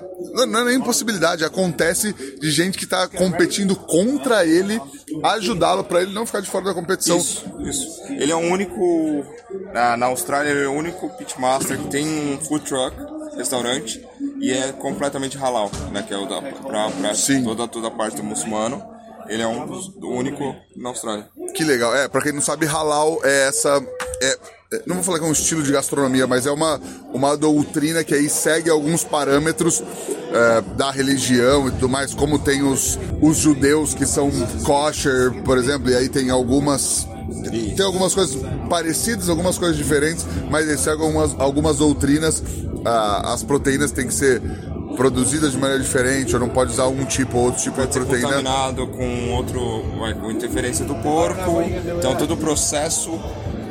não é nem possibilidade, acontece de gente que tá competindo contra ele ajudá-lo para ele não ficar de fora da competição. Isso, isso. Ele é o único, na, na Austrália, ele é o único pitmaster que tem um food truck, restaurante, e é completamente halal, né? Que é o da, pra, pra toda, toda a parte do muçulmano. Ele é um dos, único na Austrália. Que legal. É, pra quem não sabe, halal é essa. É, é, não vou falar que é um estilo de gastronomia, mas é uma, uma doutrina que aí segue alguns parâmetros é, da religião e tudo mais, como tem os, os judeus que são kosher, por exemplo, e aí tem algumas. Tem algumas coisas parecidas, algumas coisas diferentes, mas eles seguem algumas, algumas doutrinas. Ah, as proteínas têm que ser produzidas de maneira diferente, ou não pode usar um tipo ou outro tipo Pode de ser proteína. contaminado com outro, com interferência do porco. Então todo o processo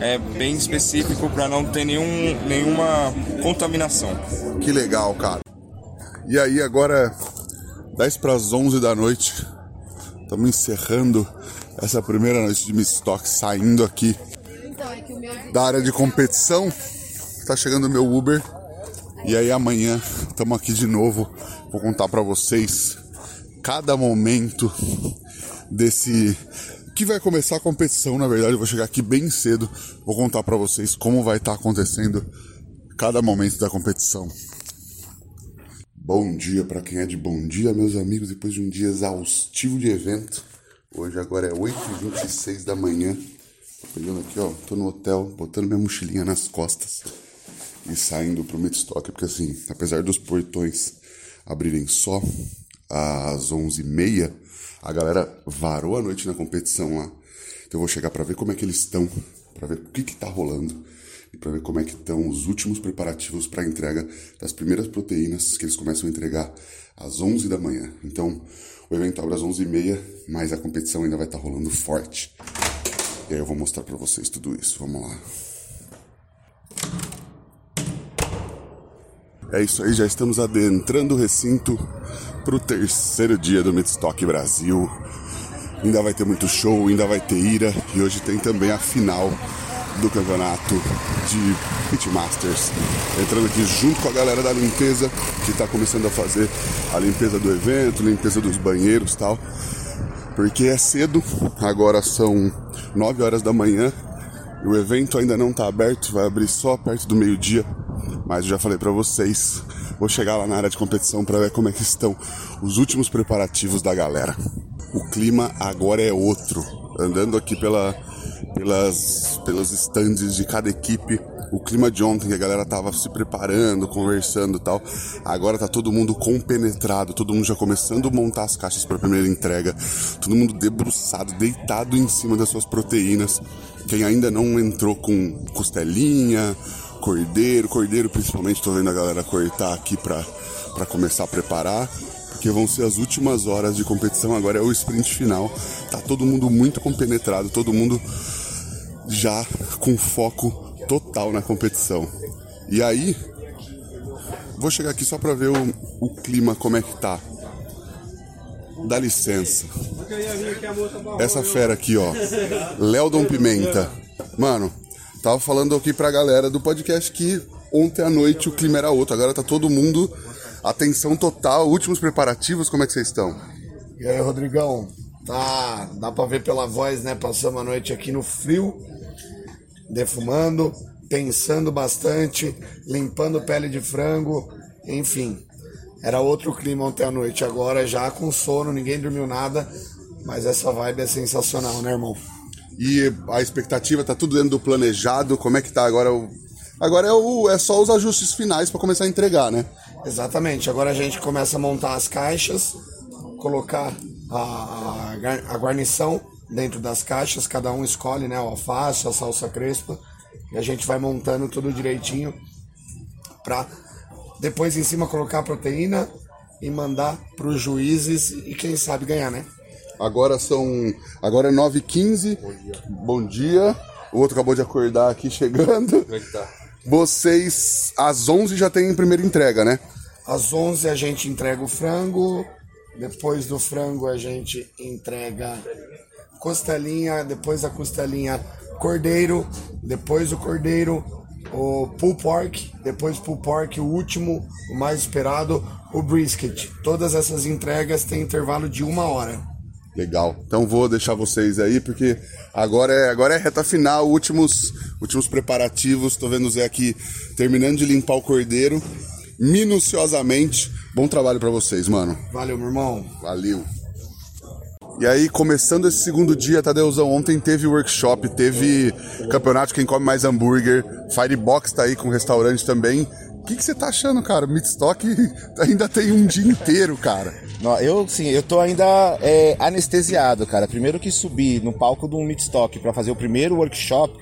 é bem específico para não ter nenhum, nenhuma contaminação. Que legal, cara. E aí, agora, 10 para as 11 da noite, estamos encerrando essa primeira noite de Mistock, saindo aqui da área de competição. Tá chegando o meu Uber. E aí, amanhã, estamos aqui de novo. Vou contar para vocês cada momento desse que vai começar a competição, na verdade, eu vou chegar aqui bem cedo, vou contar para vocês como vai estar acontecendo cada momento da competição. Bom dia para quem é de bom dia, meus amigos, depois de um dia exaustivo de evento. Hoje agora é 8h26 da manhã. Tô pegando aqui, ó, tô no hotel, botando minha mochilinha nas costas e saindo pro Midstock, porque assim, apesar dos portões abrirem só às 11h30, a galera varou a noite na competição lá. Então eu vou chegar para ver como é que eles estão, para ver o que que tá rolando e para ver como é que estão os últimos preparativos para a entrega das primeiras proteínas que eles começam a entregar às 11 da manhã. Então, o evento abre às 11h30, mas a competição ainda vai estar rolando forte. E aí eu vou mostrar para vocês tudo isso. Vamos lá. É isso aí, já estamos adentrando o recinto para o terceiro dia do Midstock Brasil. Ainda vai ter muito show, ainda vai ter ira e hoje tem também a final do campeonato de Pitmasters. Entrando aqui junto com a galera da limpeza que está começando a fazer a limpeza do evento, limpeza dos banheiros tal. Porque é cedo, agora são 9 horas da manhã o evento ainda não está aberto, vai abrir só perto do meio-dia. Mas eu já falei para vocês, vou chegar lá na área de competição para ver como é que estão os últimos preparativos da galera. O clima agora é outro. Andando aqui pela, pelas, pelos stands de cada equipe, o clima de ontem, que a galera tava se preparando, conversando e tal, agora tá todo mundo compenetrado, todo mundo já começando a montar as caixas para a primeira entrega, todo mundo debruçado, deitado em cima das suas proteínas. Quem ainda não entrou com costelinha, cordeiro, cordeiro principalmente, tô vendo a galera cortar aqui pra, pra começar a preparar, porque vão ser as últimas horas de competição, agora é o sprint final, tá todo mundo muito compenetrado, todo mundo já com foco total na competição. E aí, vou chegar aqui só pra ver o, o clima, como é que tá. Dá licença. Essa fera aqui, ó. Léo Pimenta. Mano, tava falando aqui pra galera do podcast que ontem à noite o clima era outro. Agora tá todo mundo, atenção total, últimos preparativos, como é que vocês estão? E aí, Rodrigão? Tá, dá pra ver pela voz, né? Passamos a noite aqui no frio, defumando, pensando bastante, limpando pele de frango, enfim. Era outro clima ontem à noite. Agora já com sono, ninguém dormiu nada, mas essa vibe é sensacional, né, irmão? E a expectativa tá tudo dentro do planejado, como é que tá agora o... Agora é, o, é só os ajustes finais para começar a entregar, né? Exatamente. Agora a gente começa a montar as caixas, colocar a, a guarnição dentro das caixas, cada um escolhe, né, o alface, a salsa crespa, e a gente vai montando tudo direitinho para depois em cima colocar a proteína e mandar para os juízes e quem sabe ganhar, né? Agora são. Agora é 9h15. Bom dia. O outro acabou de acordar aqui chegando. Como é que tá? Vocês, às 11 já tem primeira entrega, né? Às 11 a gente entrega o frango, depois do frango a gente entrega costelinha, depois da costelinha cordeiro, depois do cordeiro o pull pork, depois pull pork o último, o mais esperado, o brisket. Todas essas entregas têm intervalo de uma hora. Legal. Então vou deixar vocês aí, porque agora é, agora é reta final, últimos, últimos preparativos. Tô vendo o Zé aqui terminando de limpar o cordeiro minuciosamente. Bom trabalho pra vocês, mano. Valeu, meu irmão. Valeu. E aí, começando esse segundo dia, Tadeuzão, ontem teve workshop, teve campeonato Quem Come Mais Hambúrguer, Firebox tá aí com restaurante também. O que que você tá achando, cara? Meatstock ainda tem um dia inteiro, cara. Não, eu, sim, eu tô ainda é, anestesiado, cara. Primeiro que subi no palco do Meatstock pra fazer o primeiro workshop,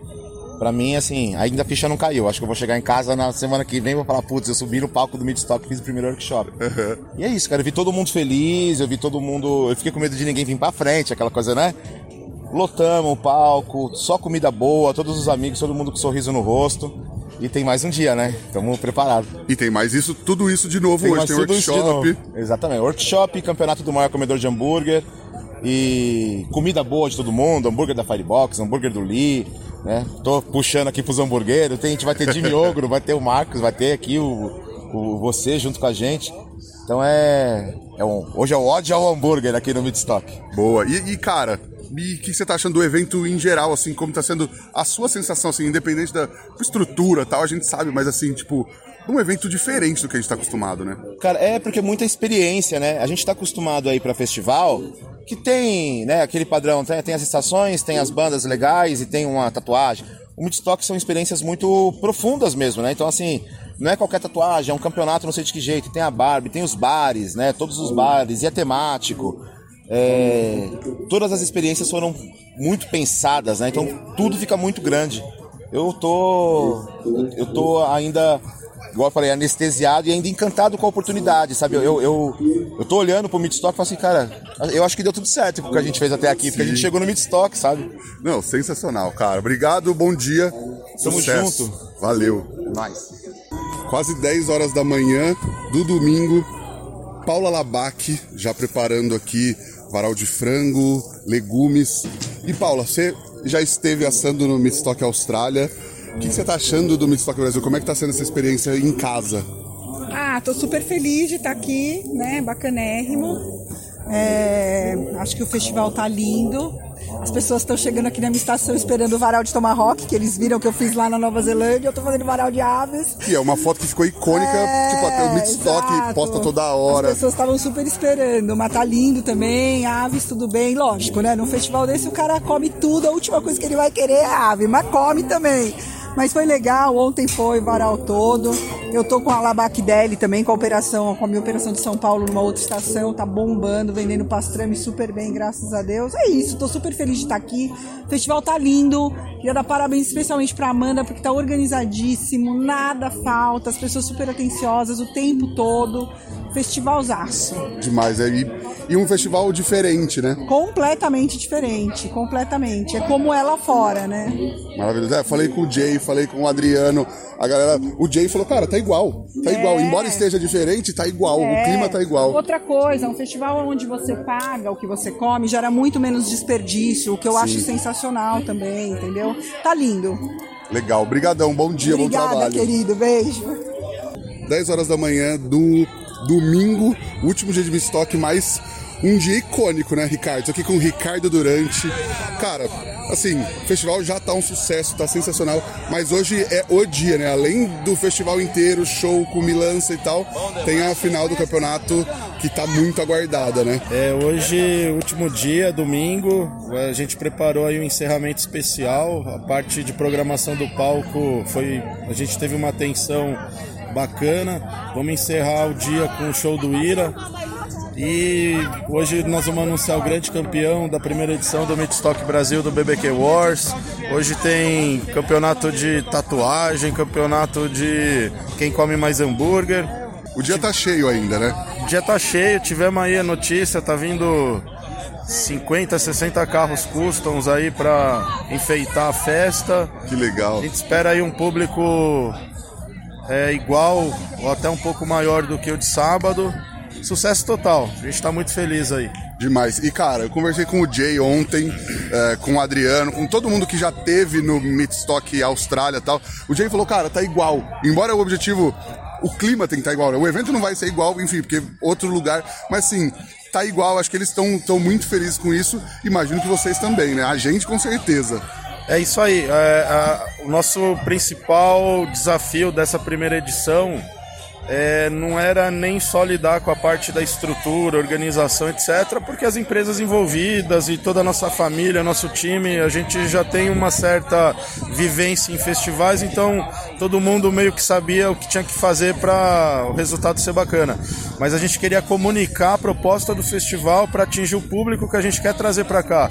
pra mim, assim, ainda a ficha não caiu. Acho que eu vou chegar em casa na semana que vem e vou falar, putz, eu subi no palco do Meatstock e fiz o primeiro workshop. E é isso, cara. Eu vi todo mundo feliz, eu vi todo mundo. Eu fiquei com medo de ninguém vir pra frente, aquela coisa, né? Lotamos o palco, só comida boa, todos os amigos, todo mundo com sorriso no rosto. E tem mais um dia, né? Estamos preparados. E tem mais isso, tudo isso de novo hoje. Tem isso de workshop. Exatamente. Workshop, campeonato do maior comedor de hambúrguer. E comida boa de todo mundo, hambúrguer da Firebox, hambúrguer do Lee, né? Tô puxando aqui pros hambúrgueros. Tem, a gente vai ter Jimmy Ogro, vai ter o Marcos, vai ter aqui o, o você junto com a gente. Então é. é um, hoje é o ódio ao hambúrguer aqui no Midstock. Boa. E, e, cara, e o que você tá achando do evento em geral, assim, como tá sendo a sua sensação, assim, independente da estrutura tal, a gente sabe, mas assim, tipo, um evento diferente do que a gente tá acostumado, né? Cara, é porque é muita experiência, né? A gente tá acostumado aí pra festival que tem, né, aquele padrão, tem, tem as estações, tem as bandas legais e tem uma tatuagem. O Midstock são experiências muito profundas mesmo, né? Então, assim, não é qualquer tatuagem, é um campeonato não sei de que jeito. Tem a Barbie, tem os bares, né? Todos os bares, e é temático. É, todas as experiências foram muito pensadas, né? Então tudo fica muito grande. Eu tô, eu tô ainda, igual eu falei, anestesiado e ainda encantado com a oportunidade, sabe? Eu, eu, eu tô olhando pro Midstock e falo assim, cara, eu acho que deu tudo certo com o que a gente fez até aqui, porque a gente chegou no Midstock, sabe? Não, sensacional, cara. Obrigado, bom dia. Tamo Sucesso. junto. Valeu. Nice. Quase 10 horas da manhã do domingo. Paula Labac já preparando aqui varal de frango, legumes. E Paula, você já esteve assando no Midstock Austrália. O que você tá achando do Midstock Brasil? Como é que tá sendo essa experiência em casa? Ah, tô super feliz de estar aqui, né? Bacanérrimo. É, acho que o festival tá lindo. As pessoas estão chegando aqui na minha estação esperando o varal de Tomahawk, que eles viram que eu fiz lá na Nova Zelândia. Eu tô fazendo varal de aves. E é uma foto que ficou icônica, tipo, até o Midstock posta toda hora. As pessoas estavam super esperando, mas tá lindo também, aves, tudo bem. Lógico, né? Num festival desse o cara come tudo, a última coisa que ele vai querer é ave, mas come também. Mas foi legal, ontem foi varal todo. Eu tô com a Labac Deli também, com a operação, com a minha operação de São Paulo numa outra estação, tá bombando, vendendo pastrame super bem, graças a Deus. É isso, tô super feliz de estar aqui. O festival tá lindo. Queria dar parabéns especialmente pra Amanda, porque tá organizadíssimo, nada falta, as pessoas super atenciosas o tempo todo. Festivalzaço. Demais, é. E, e um festival diferente, né? Completamente diferente, completamente. É como ela fora, né? Maravilhoso. É, falei com o Jay, falei com o Adriano. A galera. O Jay falou, cara, tá igual. Tá É. igual. Embora esteja diferente, tá igual. É. O clima tá igual. Outra coisa, um festival onde você paga o que você come gera muito menos desperdício, o que eu Sim. acho sensacional também, entendeu? Tá lindo. Legal. Obrigadão. Bom dia, bom Obrigada, trabalho. querido. Beijo. 10 horas da manhã do domingo, último dia de Mistock, mais um dia icônico, né, Ricardo? Tô aqui com o Ricardo Durante. Cara, assim, o festival já tá um sucesso, tá sensacional, mas hoje é o dia, né? Além do festival inteiro, show com milança e tal, tem a final do campeonato que tá muito aguardada, né? É, hoje, último dia, domingo, a gente preparou aí um encerramento especial. A parte de programação do palco foi. A gente teve uma atenção bacana. Vamos encerrar o dia com o show do Ira. E hoje nós vamos anunciar o grande campeão da primeira edição do Midstock Brasil do BBQ Wars. Hoje tem campeonato de tatuagem, campeonato de quem come mais hambúrguer. O dia tá cheio ainda, né? O dia tá cheio, tivemos aí a notícia, tá vindo 50, 60 carros customs aí pra enfeitar a festa. Que legal. A gente espera aí um público é, igual ou até um pouco maior do que o de sábado. Sucesso total, a gente tá muito feliz aí. Demais. E, cara, eu conversei com o Jay ontem, é, com o Adriano, com todo mundo que já teve no Midstock Austrália e tal. O Jay falou, cara, tá igual. Embora o objetivo, o clima tem que estar igual. né? O evento não vai ser igual, enfim, porque outro lugar. Mas, assim, tá igual, acho que eles estão muito felizes com isso. Imagino que vocês também, né? A gente com certeza. É isso aí. É, a- o nosso principal desafio dessa primeira edição é, não era nem só lidar com a parte da estrutura, organização, etc., porque as empresas envolvidas e toda a nossa família, nosso time, a gente já tem uma certa vivência em festivais, então todo mundo meio que sabia o que tinha que fazer para o resultado ser bacana. Mas a gente queria comunicar a proposta do festival para atingir o público que a gente quer trazer para cá.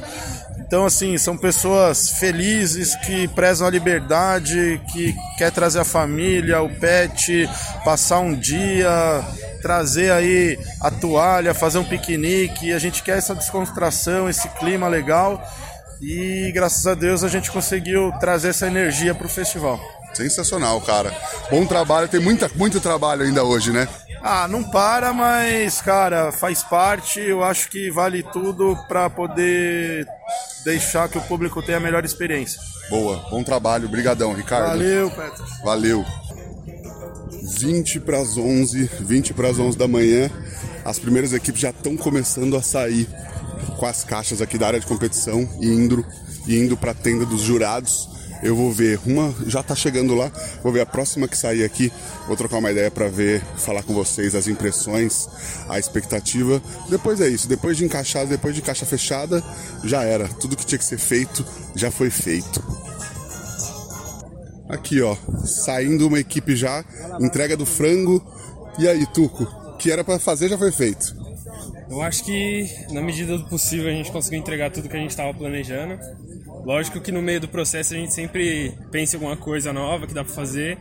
Então, assim, são pessoas felizes que prezam a liberdade, que quer trazer a família, o pet, passar um dia, trazer aí a toalha, fazer um piquenique. A gente quer essa descontração, esse clima legal. E graças a Deus a gente conseguiu trazer essa energia pro festival. Sensacional, cara. Bom trabalho, tem muita, muito trabalho ainda hoje, né? Ah, não para, mas, cara, faz parte. Eu acho que vale tudo para poder deixar que o público tenha a melhor experiência. Boa, bom trabalho, brigadão, Ricardo. Valeu, Petro. Valeu. 20 para as 11, 20 para as 11 da manhã, as primeiras equipes já estão começando a sair com as caixas aqui da área de competição e indo, e indo para a tenda dos jurados. Eu vou ver uma, já tá chegando lá, vou ver a próxima que sair aqui, vou trocar uma ideia para ver, falar com vocês as impressões, a expectativa. Depois é isso, depois de encaixar, depois de caixa fechada, já era. Tudo que tinha que ser feito já foi feito. Aqui, ó, saindo uma equipe já, entrega do frango. E aí, Tuco, o que era pra fazer já foi feito. Eu acho que, na medida do possível, a gente conseguiu entregar tudo que a gente estava planejando. Lógico que no meio do processo a gente sempre pensa em alguma coisa nova que dá para fazer,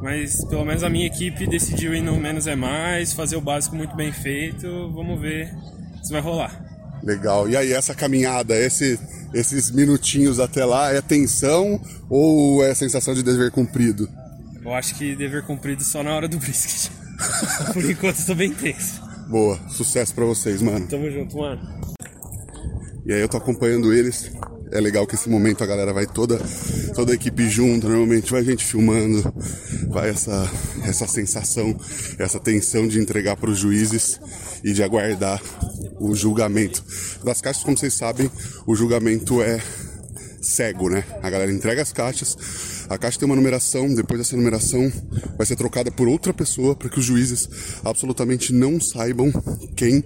mas pelo menos a minha equipe decidiu ir no menos é mais, fazer o básico muito bem feito. Vamos ver se vai rolar. Legal. E aí, essa caminhada, esse, esses minutinhos até lá, é tensão ou é sensação de dever cumprido? Eu acho que dever cumprido só na hora do brisket. Por enquanto estou bem tenso. Boa, sucesso pra vocês, mano. Tamo junto, mano. E aí eu tô acompanhando eles. É legal que esse momento a galera vai toda, toda a equipe junto, normalmente vai gente filmando, vai essa, essa sensação, essa tensão de entregar para os juízes e de aguardar o julgamento. Das caixas, como vocês sabem, o julgamento é cego, né? A galera entrega as caixas, a caixa tem uma numeração, depois dessa numeração vai ser trocada por outra pessoa para que os juízes absolutamente não saibam quem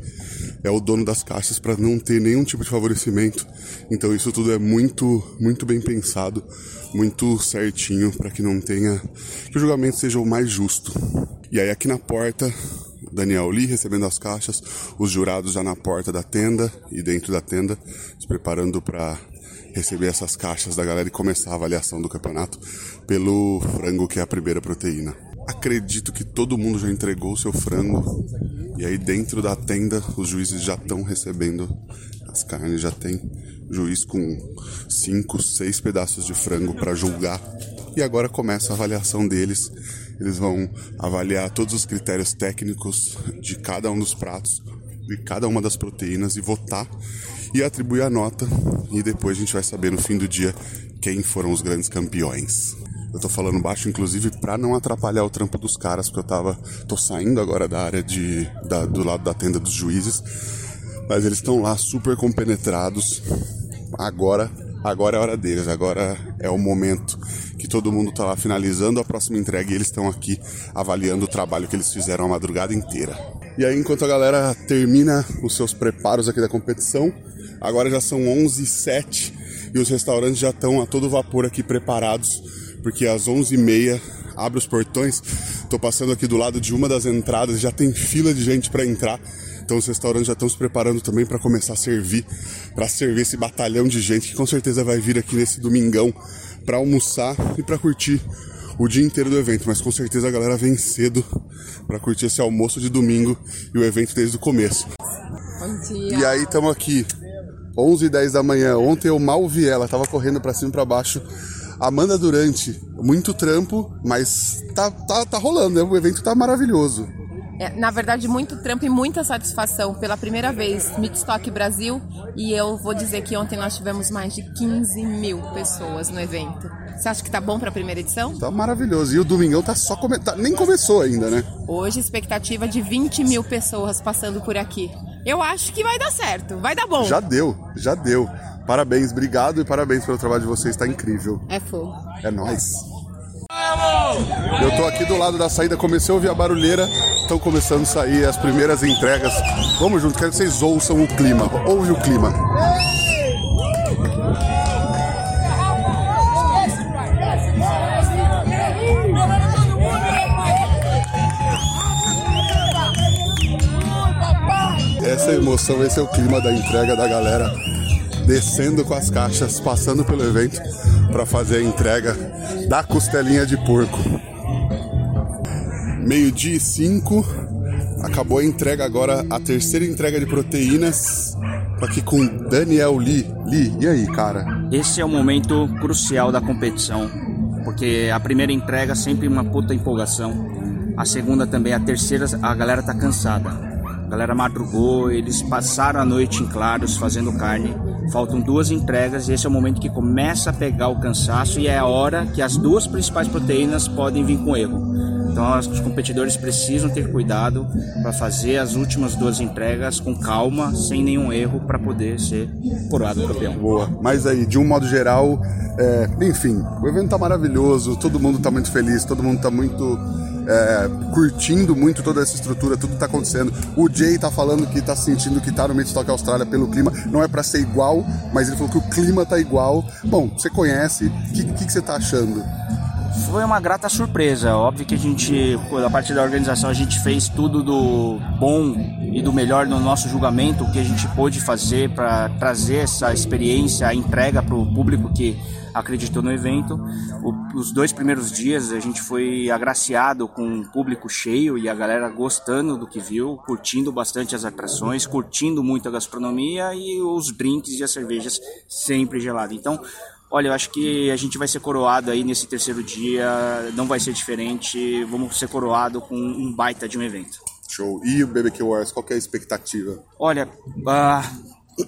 é o dono das caixas para não ter nenhum tipo de favorecimento. Então isso tudo é muito, muito bem pensado, muito certinho para que não tenha que o julgamento seja o mais justo. E aí aqui na porta Daniel Lee recebendo as caixas, os jurados já na porta da tenda e dentro da tenda, se preparando para receber essas caixas da galera e começar a avaliação do campeonato pelo frango que é a primeira proteína. Acredito que todo mundo já entregou o seu frango e aí dentro da tenda os juízes já estão recebendo as carnes, já tem juiz com cinco, seis pedaços de frango para julgar e agora começa a avaliação deles. Eles vão avaliar todos os critérios técnicos de cada um dos pratos, de cada uma das proteínas e votar e atribuir a nota. E depois a gente vai saber no fim do dia quem foram os grandes campeões. Eu tô falando baixo, inclusive, pra não atrapalhar o trampo dos caras, porque eu tava. tô saindo agora da área de. Da, do lado da tenda dos juízes. Mas eles estão lá super compenetrados. Agora. Agora é a hora deles, agora é o momento que todo mundo tá lá finalizando a próxima entrega e eles estão aqui avaliando o trabalho que eles fizeram a madrugada inteira. E aí, enquanto a galera termina os seus preparos aqui da competição, agora já são 11 h 07 e os restaurantes já estão a todo vapor aqui preparados, porque às 11h30 abre os portões. Tô passando aqui do lado de uma das entradas, já tem fila de gente para entrar. Então os restaurantes já estão se preparando também para começar a servir, para servir esse batalhão de gente que com certeza vai vir aqui nesse domingão para almoçar e para curtir o dia inteiro do evento, mas com certeza a galera vem cedo para curtir esse almoço de domingo e o evento desde o começo. Bom dia. E aí estamos aqui, 11 e 10 da manhã. Ontem eu mal vi ela, tava correndo para cima e para baixo. Amanda Durante, muito trampo, mas tá, tá, tá rolando, né? o evento tá maravilhoso. É, na verdade, muito trampo e muita satisfação. Pela primeira vez, Midstock Brasil. E eu vou dizer que ontem nós tivemos mais de 15 mil pessoas no evento. Você acha que tá bom para a primeira edição? Tá maravilhoso. E o domingão tá só come... tá, nem começou ainda, né? Hoje, expectativa de 20 mil pessoas passando por aqui. Eu acho que vai dar certo, vai dar bom. Já deu, já deu. Parabéns, obrigado e parabéns pelo trabalho de vocês, tá incrível. É fogo. É nóis. Eu tô aqui do lado da saída, comecei a ouvir a barulheira, estão começando a sair as primeiras entregas. Vamos junto, quero que vocês ouçam o clima. Ouve o clima. Essa é emoção, esse é o clima da entrega da galera descendo com as caixas, passando pelo evento para fazer a entrega da costelinha de porco. Meio-dia e cinco, acabou a entrega agora, a terceira entrega de proteínas. Tô aqui com Daniel Lee. Lee, e aí, cara? Esse é o momento crucial da competição, porque a primeira entrega sempre uma puta empolgação. A segunda também, a terceira, a galera tá cansada. Galera madrugou, eles passaram a noite em claros fazendo carne. Faltam duas entregas e esse é o momento que começa a pegar o cansaço e é a hora que as duas principais proteínas podem vir com erro. Então os competidores precisam ter cuidado para fazer as últimas duas entregas com calma, sem nenhum erro, para poder ser coroado campeão. Boa. Mas aí, de um modo geral, é, enfim, o evento tá maravilhoso, todo mundo tá muito feliz, todo mundo tá muito é, curtindo muito toda essa estrutura, tudo que tá acontecendo. O Jay tá falando que tá sentindo que tá no Midstock Austrália pelo clima. Não é para ser igual, mas ele falou que o clima tá igual. Bom, você conhece, o que, que, que você tá achando? Foi uma grata surpresa. Óbvio que a gente, da parte da organização, a gente fez tudo do bom e do melhor no nosso julgamento, o que a gente pôde fazer para trazer essa experiência, a entrega para o público que acreditou no evento. O, os dois primeiros dias a gente foi agraciado com um público cheio e a galera gostando do que viu, curtindo bastante as atrações, curtindo muito a gastronomia e os drinks e as cervejas sempre geladas. Então, Olha, eu acho que a gente vai ser coroado aí nesse terceiro dia, não vai ser diferente, vamos ser coroado com um baita de um evento. Show. E o BBQ Wars, qual é a expectativa? Olha, a,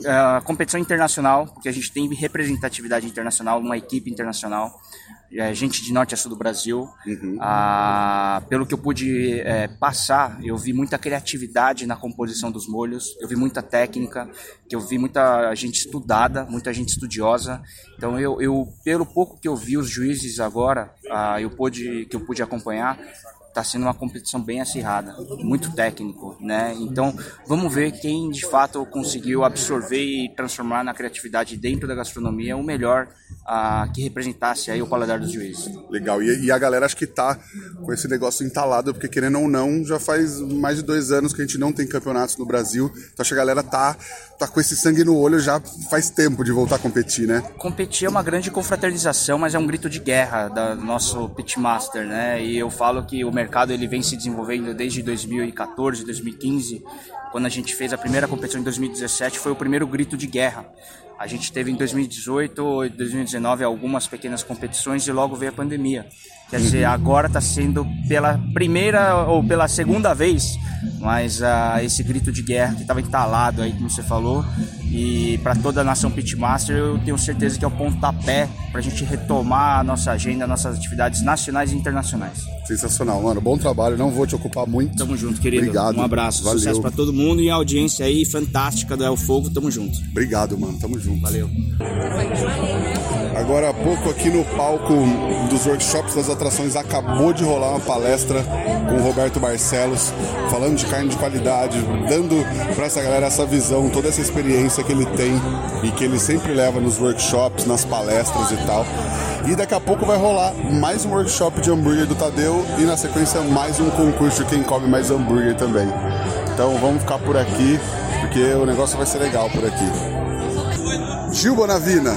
a competição internacional, porque a gente tem representatividade internacional, uma equipe internacional, é, gente de norte a sul do Brasil. Ah, pelo que eu pude é, passar, eu vi muita criatividade na composição dos molhos, eu vi muita técnica, que eu vi muita gente estudada, muita gente estudiosa. Então eu, eu pelo pouco que eu vi os juízes agora, ah, eu pude que eu pude acompanhar, está sendo uma competição bem acirrada, muito técnico, né? Então, vamos ver quem de fato conseguiu absorver e transformar na criatividade dentro da gastronomia o melhor ah, que representasse aí o paladar dos juízes. Legal. E, e a galera acho que tá com esse negócio entalado, porque querendo ou não, já faz mais de dois anos que a gente não tem campeonatos no Brasil. Então acho que a galera tá, tá com esse sangue no olho já faz tempo de voltar a competir, né? Competir é uma grande confraternização, mas é um grito de guerra do nosso pitmaster, né? E eu falo que o mercado ele vem se desenvolvendo desde 2014, 2015, quando a gente fez a primeira competição em 2017, foi o primeiro grito de guerra. A gente teve em 2018 e 2019 algumas pequenas competições e logo veio a pandemia. Quer dizer, agora está sendo pela primeira ou pela segunda vez, mas uh, esse grito de guerra que estava entalado aí, como você falou, e para toda a nação Pitmaster, eu tenho certeza que é o pontapé para a gente retomar a nossa agenda, nossas atividades nacionais e internacionais. Sensacional, mano. Bom trabalho. Não vou te ocupar muito. Tamo junto, querido. Obrigado. Um abraço. Valeu. Sucesso para todo mundo e a audiência aí fantástica do El Fogo. Tamo junto. Obrigado, mano. Tamo junto. Valeu. Agora há pouco aqui no palco dos workshops das atrações acabou de rolar uma palestra com o Roberto Barcelos, falando de carne de qualidade, dando para essa galera essa visão, toda essa experiência que ele tem e que ele sempre leva nos workshops, nas palestras e tal. E daqui a pouco vai rolar mais um workshop de hambúrguer do Tadeu e na sequência mais um concurso de quem come mais hambúrguer também. Então vamos ficar por aqui, porque o negócio vai ser legal por aqui. Gil Bonavina,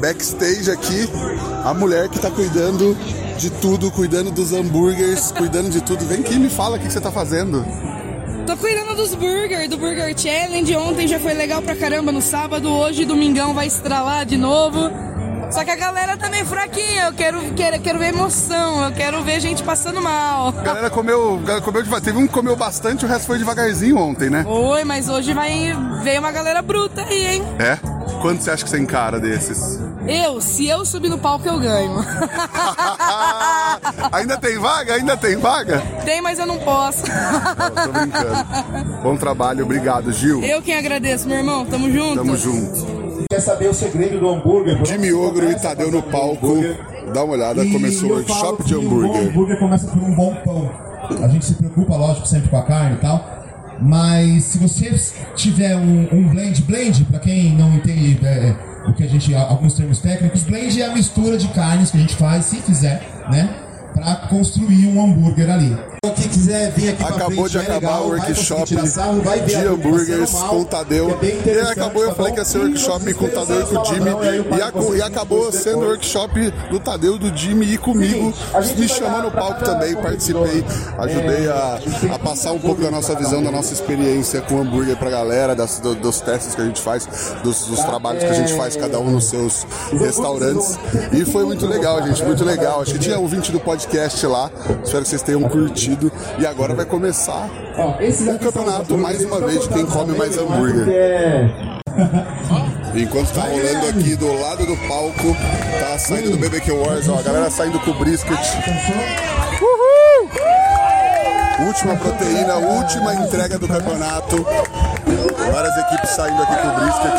backstage aqui, a mulher que tá cuidando de tudo, cuidando dos hambúrgueres, cuidando de tudo. Vem aqui e me fala o que você tá fazendo. Tô cuidando dos burgers, do Burger Challenge. Ontem já foi legal pra caramba no sábado, hoje domingão vai estralar de novo. Só que a galera tá meio fraquinha, eu quero, quero, quero ver emoção, eu quero ver gente passando mal. A galera comeu, galera comeu devagar. Teve um que comeu bastante, o resto foi devagarzinho ontem, né? Oi, mas hoje vai veio uma galera bruta aí, hein? É? Quanto você acha que você encara desses? Eu, se eu subir no palco, eu ganho. Ainda tem vaga? Ainda tem vaga? Tem, mas eu não posso. Tô brincando. Bom trabalho, obrigado, Gil. Eu quem agradeço, meu irmão. Tamo junto. Tamo junto. Quer saber o segredo do hambúrguer? Jimmy Ogro e Tadeu no palco. Dá uma olhada, começou o workshop de O hambúrguer. hambúrguer começa por um bom pão. A gente se preocupa, lógico, sempre com a carne e tal. Mas se você tiver um, um blend, blend, para quem não entende é, o que a gente, alguns termos técnicos, blend é a mistura de carnes que a gente faz, se fizer, né? Para construir um hambúrguer ali. Quem quiser vir aqui Acabou de acabar o workshop de hambúrgueres com o Tadeu. E aí acabou, eu falei que ia ser workshop com o Tadeu e com o Jimmy. E, e acabou sendo workshop do Tadeu, do Jimmy e comigo. Me chamou no palco também, participei, ajudei a, a passar um pouco da nossa visão, da nossa experiência com hambúrguer pra galera, das- do- dos testes que a gente faz, dos, dos trabalhos que a gente faz, cada um nos seus restaurantes. E foi muito legal, gente, muito legal. Acho que tinha ouvinte do podcast lá. Espero que vocês tenham curtido. E agora vai começar o campeonato, mais uma vez, de quem come mais hambúrguer. Enquanto tá rolando aqui do lado do palco, tá saindo do BBQ Wars, ó, a galera saindo com o brisket. Uhul! Última proteína, última entrega do campeonato. Várias equipes saindo aqui com o brisket.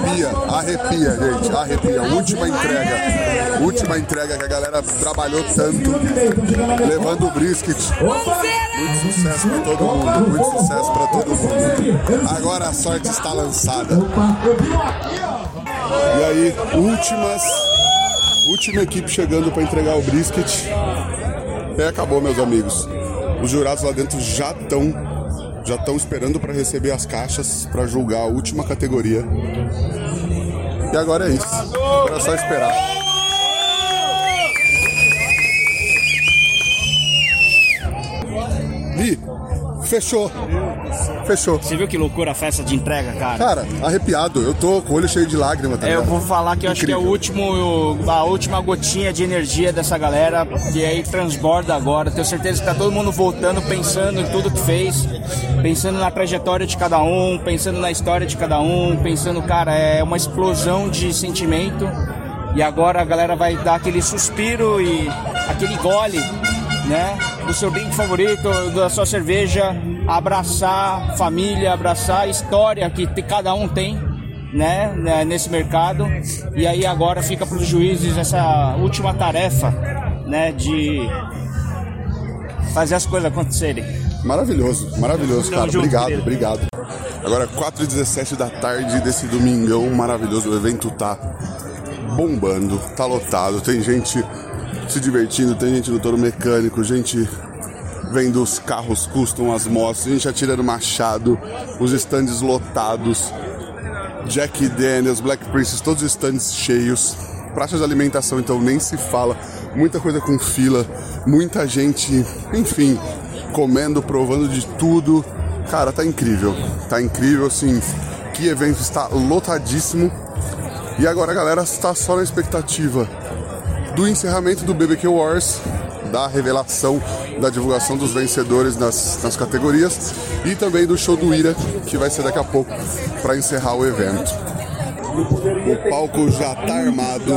Arrepia, arrepia, gente, arrepia. Última entrega, última entrega que a galera trabalhou tanto, levando o brisket. Muito sucesso pra todo mundo, muito sucesso pra todo mundo. Agora a sorte está lançada. E aí, últimas, última equipe chegando pra entregar o brisket. E acabou, meus amigos. Os jurados lá dentro já estão já estão esperando para receber as caixas para julgar a última categoria. E agora é isso. Agora é só esperar. Vi, fechou. Fechou. Você viu que loucura a festa de entrega, cara? Cara, arrepiado. Eu tô com o olho cheio de lágrimas, tá É, eu vou falar que eu acho que é o último, a última gotinha de energia dessa galera que aí transborda agora. Tenho certeza que tá todo mundo voltando, pensando em tudo que fez, pensando na trajetória de cada um, pensando na história de cada um, pensando, cara, é uma explosão de sentimento. E agora a galera vai dar aquele suspiro e aquele gole, né? Do seu drink favorito, da sua cerveja, abraçar família, abraçar a história que cada um tem né, né, nesse mercado. E aí agora fica para os juízes essa última tarefa, né, de fazer as coisas acontecerem. Maravilhoso, maravilhoso, cara. Obrigado, obrigado. Agora, 4 e 17 da tarde desse domingão maravilhoso. O evento tá bombando, tá lotado. Tem gente se divertindo, tem gente no touro mecânico, gente vendo os carros custom, as motos, gente atirando machado, os stands lotados. Jack Daniels, Black Princess, todos os stands cheios. Praças de alimentação, então, nem se fala. Muita coisa com fila, muita gente, enfim, comendo, provando de tudo. Cara, tá incrível. Tá incrível, assim. Que evento está lotadíssimo. E agora a galera está só na expectativa do encerramento do BBQ Wars, da revelação, da divulgação dos vencedores nas, nas categorias e também do show do Ira, que vai ser daqui a pouco para encerrar o evento. O palco já está armado,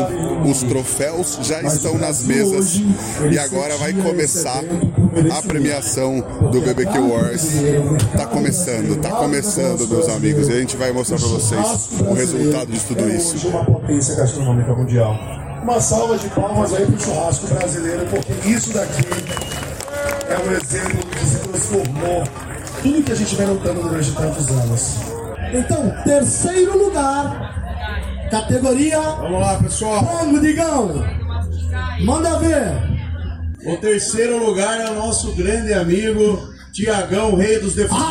os troféus já estão nas mesas e agora vai começar a premiação do BBQ Wars. Tá começando, tá começando, meus amigos, e a gente vai mostrar para vocês o resultado de tudo isso. uma mundial. Uma salva de palmas aí pro churrasco brasileiro, porque isso daqui é um exemplo que se transformou tudo que a gente vem lutando durante tantos anos. Então, terceiro lugar, categoria. Vamos lá, pessoal. Vamos, Digão. Manda ver. O terceiro lugar é o nosso grande amigo Tiagão, rei dos defuntos.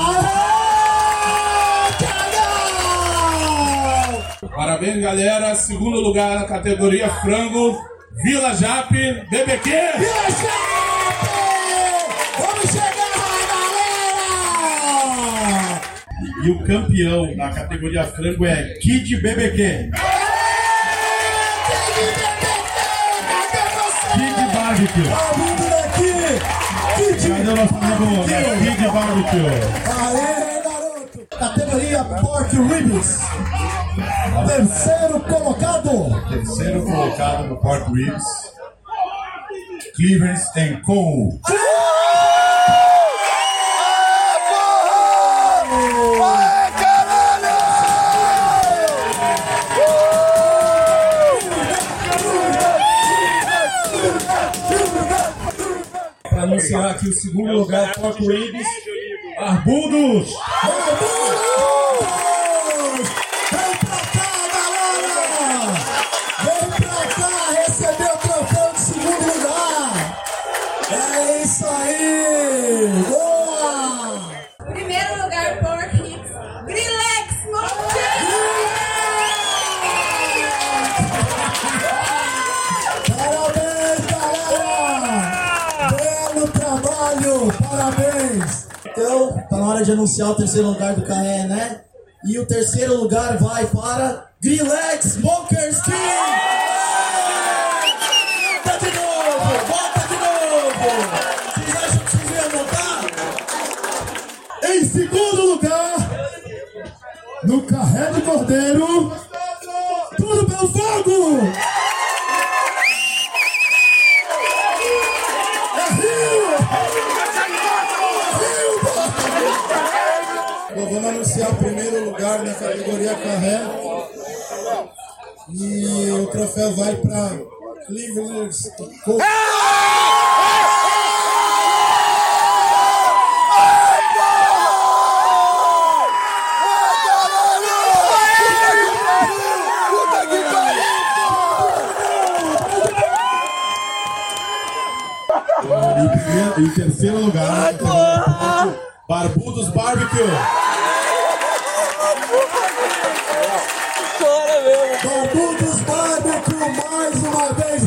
Parabéns, galera. Segundo lugar na categoria frango, Vila Jape, BBQ. Vila Jape! E o campeão na categoria frango é Kid BBQ. Kid Barbecue. Cadê o nosso amigo né? Kid Barbecue? Aê, garoto! Categoria Pork Ribs. Terceiro colocado. Terceiro colocado no Pork Ribs. Cleavers Co. Para anunciar aqui o segundo lugar, Pork Ribs. Barbudos! Vem na hora de anunciar o terceiro lugar do Carré, né? E o terceiro lugar vai para Grillex Smokers King! Volta de novo! Volta de novo! Vocês acham que vocês iam voltar? Em segundo lugar, no Carré de Cordeiro, categoria Carré. E o troféu vai para Cleveland. Co- E, em primeiro- em terceiro lugar, Barbudos Barbecue. Mais uma vez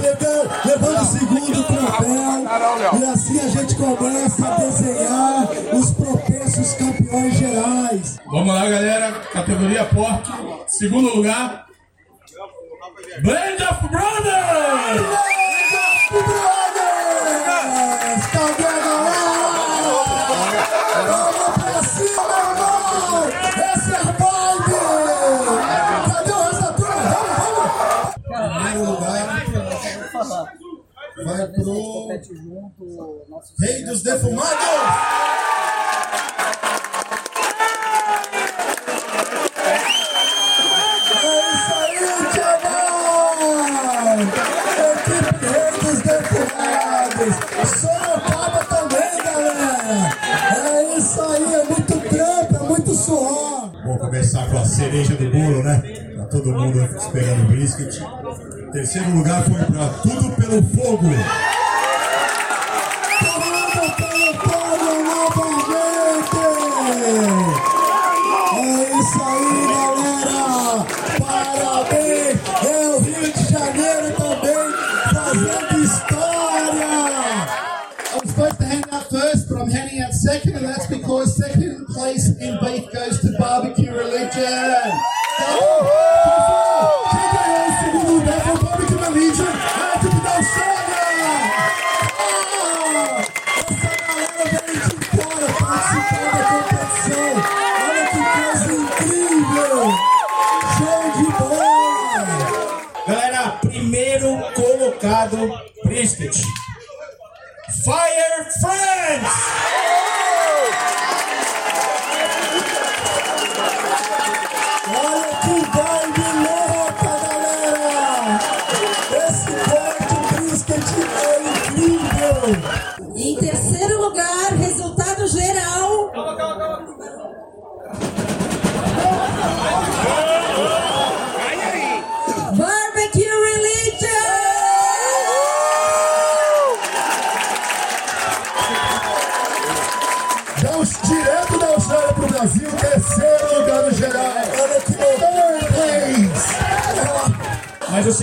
levando, o segundo troféu. E assim a gente começa a desenhar os propensos campeões gerais. Vamos lá, galera. Categoria Pork. Segundo lugar. Blend of Brothers! Pro Rei dos Defumados! É isso aí, Tiagão! Equipe Rei dos Defumados! Sorocaba também, galera! É isso aí, é muito trampo, é muito suor! Vou começar com a cereja? Tá todo mundo esperando o brisket. Terceiro lugar foi pra Tudo Pelo Fogo. Second, and that's because second place in beef goes to Barbecue Religion. Fire Friends!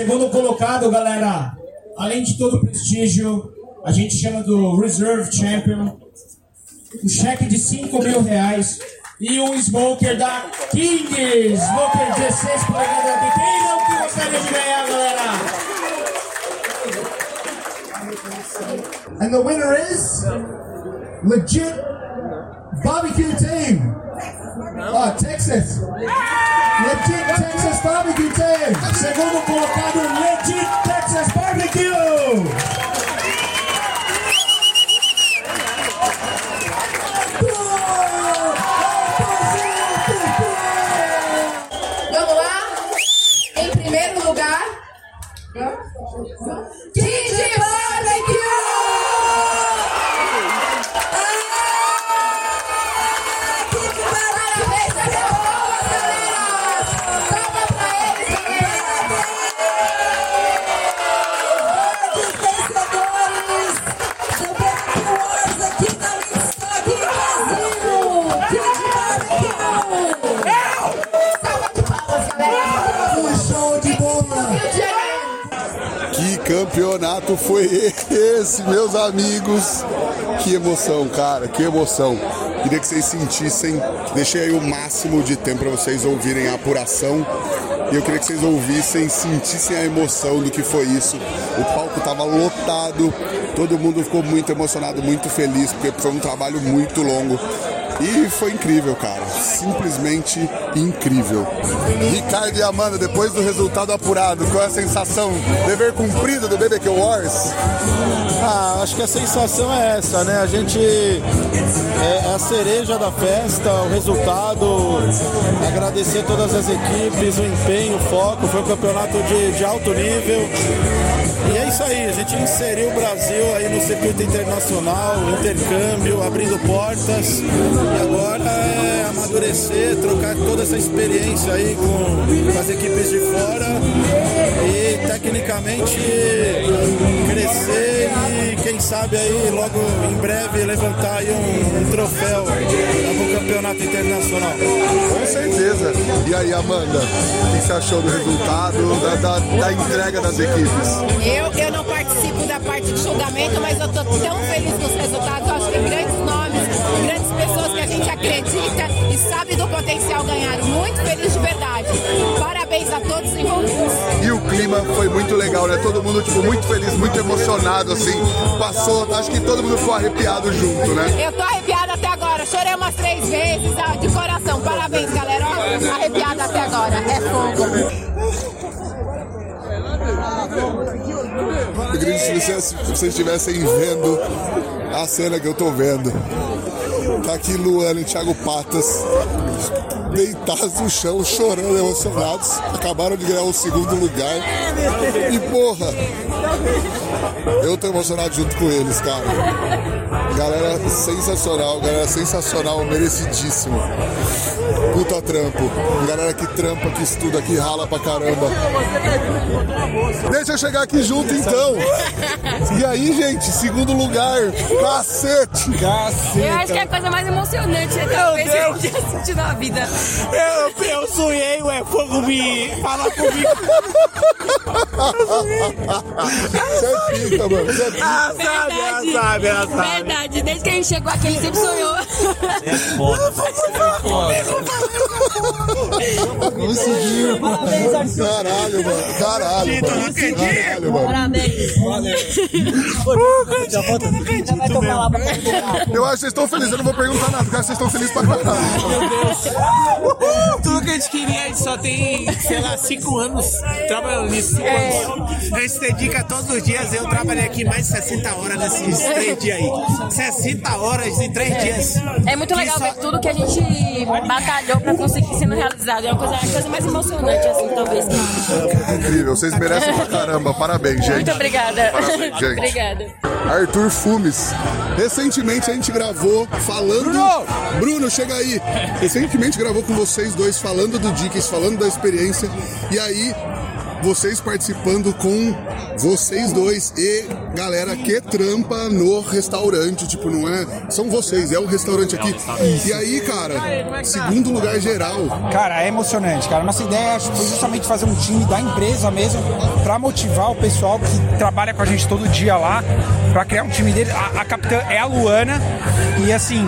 Segundo colocado, galera, além de todo o prestígio, a gente chama do Reserve Champion. Um cheque de 5 mil reais e um smoker da King. Smoker 16 polegadas. Quem não que gostaria de ganhar, galera? And the winner is legit barbecue team. Texas. Legit Texas barbecue. Segundo colocado, legit Texas barbecue. Campeonato foi esse, meus amigos? Que emoção, cara, que emoção. Queria que vocês sentissem, deixei aí o máximo de tempo para vocês ouvirem a apuração. E eu queria que vocês ouvissem, sentissem a emoção do que foi isso. O palco tava lotado, todo mundo ficou muito emocionado, muito feliz, porque foi um trabalho muito longo. E foi incrível, cara. Simplesmente incrível. Ricardo e Amanda, depois do resultado apurado, qual é a sensação? Dever cumprido do BBQ Wars? Ah, acho que a sensação é essa, né? A gente é, é a cereja da festa, o resultado, agradecer todas as equipes, o empenho, o foco, foi um campeonato de, de alto nível. E é isso aí, a gente inseriu o Brasil aí no circuito internacional, intercâmbio, abrindo portas. E agora é amadurecer, trocar toda essa experiência aí com, com as equipes de fora e tecnicamente crescer e quem sabe aí logo em breve levantar aí um, um troféu no campeonato internacional. Com certeza. E aí, Amanda, o que você achou do resultado, da, da, da entrega das equipes? Eu, eu não participo da parte de julgamento, mas eu tô tão feliz com os resultados. Eu acho que grandes nomes, grandes pessoas gente acredita e sabe do potencial ganharam. Muito feliz de verdade. Parabéns a todos os envolvidos. E o clima foi muito legal, né? Todo mundo, tipo, muito feliz, muito emocionado, assim. Passou, acho que todo mundo ficou arrepiado junto, né? Eu tô arrepiada até agora. Chorei umas três vezes, ah, de coração. Parabéns, galera. Ó, Arrepiada até agora. É fogo. Eu queria que vocês estivessem vendo a cena que eu tô vendo. Tá aqui Luana e Thiago Patas deitados no chão, chorando, emocionados. Acabaram de ganhar o segundo lugar. E porra, eu tô emocionado junto com eles, cara. Galera sensacional, galera sensacional, merecidíssimo. Puta trampo. Galera que trampa, que estuda, que rala pra caramba. Deixa eu chegar aqui junto então. E aí, gente, segundo lugar. Cacete! Cacete! Eu acho que é a coisa mais emocionante até Meu talvez Deus. eu já senti na vida. Eu, eu sonhei, ué, fogo me falar comigo. Você é pica, mano. Você é pica. Ah, sabe, ela sabe, ela sabe. Verdade, desde que a gente chegou aqui, ele sempre sonhou. Conseguiu. Caralho, mano. Caralho, mano. Caralho, mano. Parabéns. Já volta Já vai tomar lá pra Eu acho que vocês estão felizes. Eu não vou perguntar nada, porque vocês estão felizes pra caralho. Meu Deus. Tudo que a gente queria, a gente só tem, sei lá, cinco anos trabalhando nisso. É. A gente se dedica todos os dias. Eu trabalhei aqui mais de 60 horas nesses três dias aí. 60 horas em três dias. É muito legal ver tudo que a gente batalhou pra conseguir sendo realizado. É uma coisa, a coisa mais emocionante, assim, talvez. Incrível, vocês merecem pra caramba. Parabéns, gente. Muito obrigada. Parabéns, gente. obrigada. Arthur Fumes. Recentemente a gente gravou falando. Bruno! Bruno, chega aí! Recentemente gravou com vocês dois falando do Dicas, falando da experiência. E aí vocês participando com vocês dois e galera que trampa no restaurante, tipo, não é? São vocês, é o restaurante aqui. E aí, cara, segundo lugar geral. Cara, é emocionante, cara. Nossa ideia foi justamente fazer um time da empresa mesmo pra motivar o pessoal que trabalha com a gente todo dia lá, pra criar um time dele. A, a capitã é a Luana e assim,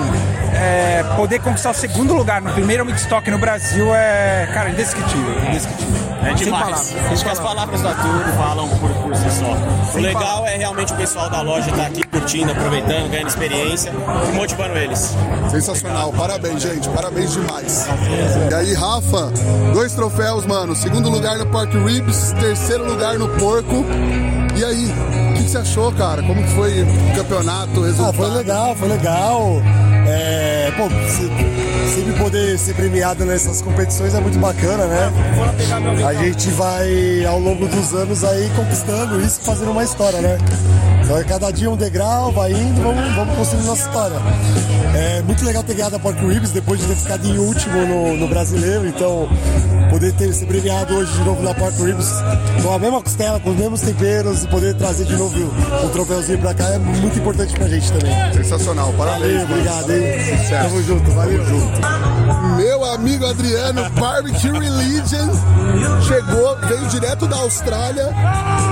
é, poder conquistar o segundo lugar no primeiro midstock no Brasil é, cara, indescritível, indescritível. É Sem demais. palavras, Acho que as palavras da tour falam por, por si só. O legal é realmente o pessoal da loja estar aqui curtindo, aproveitando, ganhando experiência e motivando eles. Sensacional, parabéns, gente, parabéns demais. E aí, Rafa, dois troféus, mano. Segundo lugar no Pork Ribs, terceiro lugar no Porco. E aí, que, você achou, cara? Como que foi o campeonato, o resultado? Ah, foi legal, foi legal. É, pô, se- sempre poder ser premiado nessas competições é muito bacana, né? A gente vai, ao longo dos anos, aí conquistando isso, fazendo uma história, né? Então é cada dia um degrau, vai indo, vamos, vamos construindo nossa história. É muito legal ter ganhado a Pork Ribs depois de ter ficado em último no, no brasileiro, então poder ter ser premiado hoje de novo na Pork Ribs com a mesma costela, com os mesmos temperos e poder trazer de novo o troféuzinho pra cá é muito importante pra gente também. Sensacional, parabéns. Valeu, obrigado, hein? Sucesso. Tamo junto, valeu. Meu amigo Adriano, Barbecue Religion, chegou, veio direto da Austrália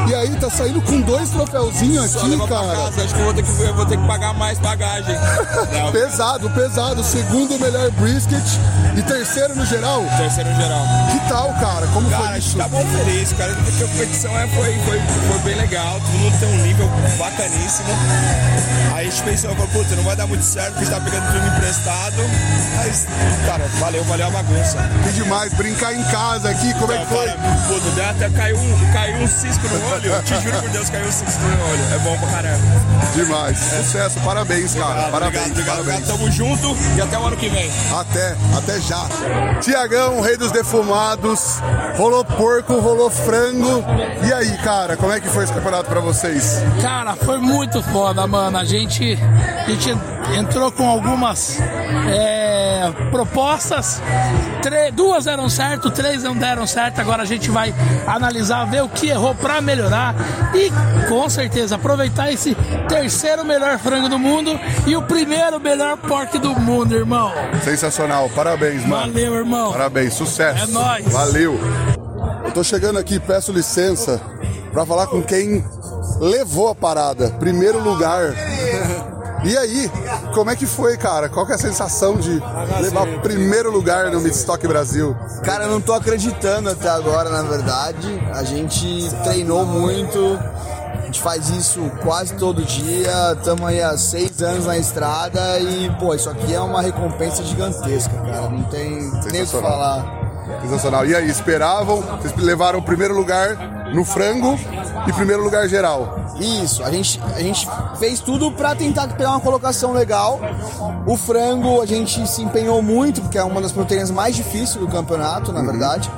e aí tá saindo com dois troféuzinhos aqui, cara. casa, acho que eu vou ter que, vou ter que pagar mais bagagem. pesado, pesado. Segundo melhor brisket e terceiro no geral. Terceiro no geral. Que tal, cara? Como cara, foi isso? tá bom feliz, cara, porque a competição é, foi, foi, foi bem legal, todo mundo tem um nível bacaníssimo. Aí a gente pensou, puta, não vai dar muito certo, porque a gente tá pegando tudo emprestado. Mas, cara, valeu, valeu a bagunça. Que demais, brincar em casa aqui, como é que foi? Puta, deu até caiu um, caiu um cisco no olho. Te juro por Deus, caiu um cisco no olho. É bom pra caramba. Demais. Sucesso, parabéns, cara. parabéns, obrigado, parabéns. obrigado. Tamo junto e até o ano que vem. Até, até já. Tiagão, rei dos defumados. Rolou porco, rolou frango. E aí, cara, como é que foi esse campeonato pra vocês? Cara, foi muito foda, mano. A gente, a gente entrou com algumas é, propostas. Duas deram certo, três não deram certo. Agora a gente vai analisar, ver o que errou pra melhorar e com certeza aproveitar esse terceiro melhor frango do mundo e o primeiro melhor pork do mundo, irmão. Sensacional, parabéns, mano. Valeu, irmão. Parabéns, sucesso. É nóis. Valeu. Eu tô chegando aqui, peço licença pra falar com quem levou a parada. Primeiro lugar. E aí, como é que foi, cara? Qual que é a sensação de levar primeiro lugar no Midstock Brasil? Cara, eu não tô acreditando até agora, na verdade. A gente treinou muito, a gente faz isso quase todo dia. Estamos aí há seis anos na estrada e, pô, isso aqui é uma recompensa gigantesca, cara. Não tem nem o que falar. Sensacional. E aí, esperavam? Vocês levaram o primeiro lugar no frango e primeiro lugar geral. Isso, a gente, a gente fez tudo pra tentar pegar uma colocação legal. O frango a gente se empenhou muito, porque é uma das proteínas mais difíceis do campeonato, na verdade.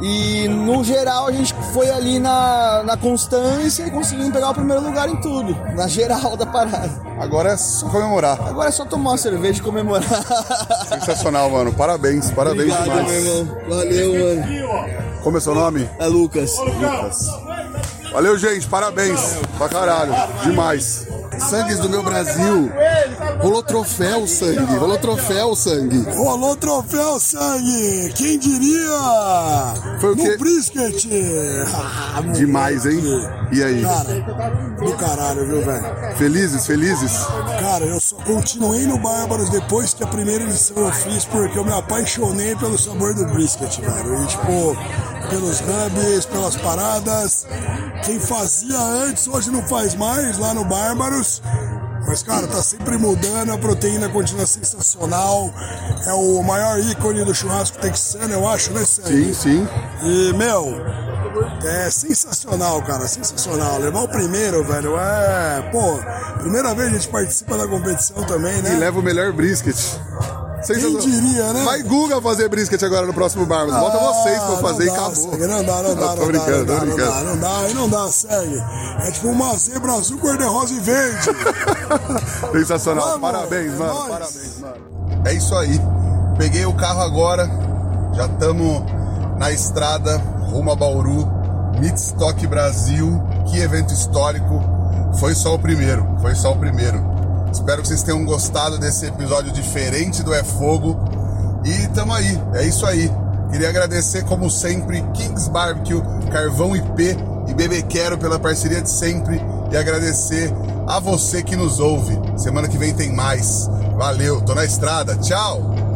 E no geral a gente foi ali na, na constância e conseguimos pegar o primeiro lugar em tudo, na geral da parada. Agora é só comemorar. Agora é só tomar uma cerveja e comemorar. Sensacional, mano. Parabéns, parabéns Obrigado, demais. meu irmão. Valeu, mano. Como é seu nome? É Lucas. Lucas. Valeu, gente. Parabéns. Pra caralho. Demais. Sangues do meu Brasil. Rolou troféu, sangue. Rolou troféu, sangue. Rolou troféu, sangue! Quem diria? Foi o no quê? brisket! Ah, Demais, hein? E aí? Cara, do caralho, viu, velho? Felizes, felizes? Cara, eu só continuei no Bárbaros depois que a primeira edição eu fiz, porque eu me apaixonei pelo sabor do brisket, velho. E, tipo, pelos rubs, pelas paradas. Quem fazia antes, hoje não faz mais lá no Bárbaros. Mas, cara, tá sempre mudando, a proteína continua sensacional. É o maior ícone do churrasco texano, eu acho, né, Sim, Sandy? sim. E, meu, é sensacional, cara, sensacional. Levar o primeiro, velho, é. Pô, primeira vez a gente participa da competição também, né? E leva o melhor brisket. Quem diria, né? Vai Guga fazer brisket agora no próximo Barbas. Bota Ah, vocês pra fazer e não dá, acabou. Segue, Não dá, não dá, Tô não brincando, dá, tô não dá, brincando. não dá, não dá, não dá, segue. É tipo uma zebra azul, cor-de-rosa e verde. Sensacional. Vamos, Parabéns, é mano. nóis. Parabéns, mano. É isso aí. Peguei o carro agora. Já estamos na estrada rumo a Bauru. Midstock Brasil, que evento histórico. Foi só o primeiro, foi só o primeiro. Espero que vocês tenham gostado desse episódio diferente do É Fogo. E tamo aí, é isso aí. Queria agradecer, como sempre, Kings Barbecue, Carvão IP e Bebê Quero pela parceria de sempre. E agradecer a você que nos ouve. Semana que vem tem mais. Valeu, tô na estrada. Tchau!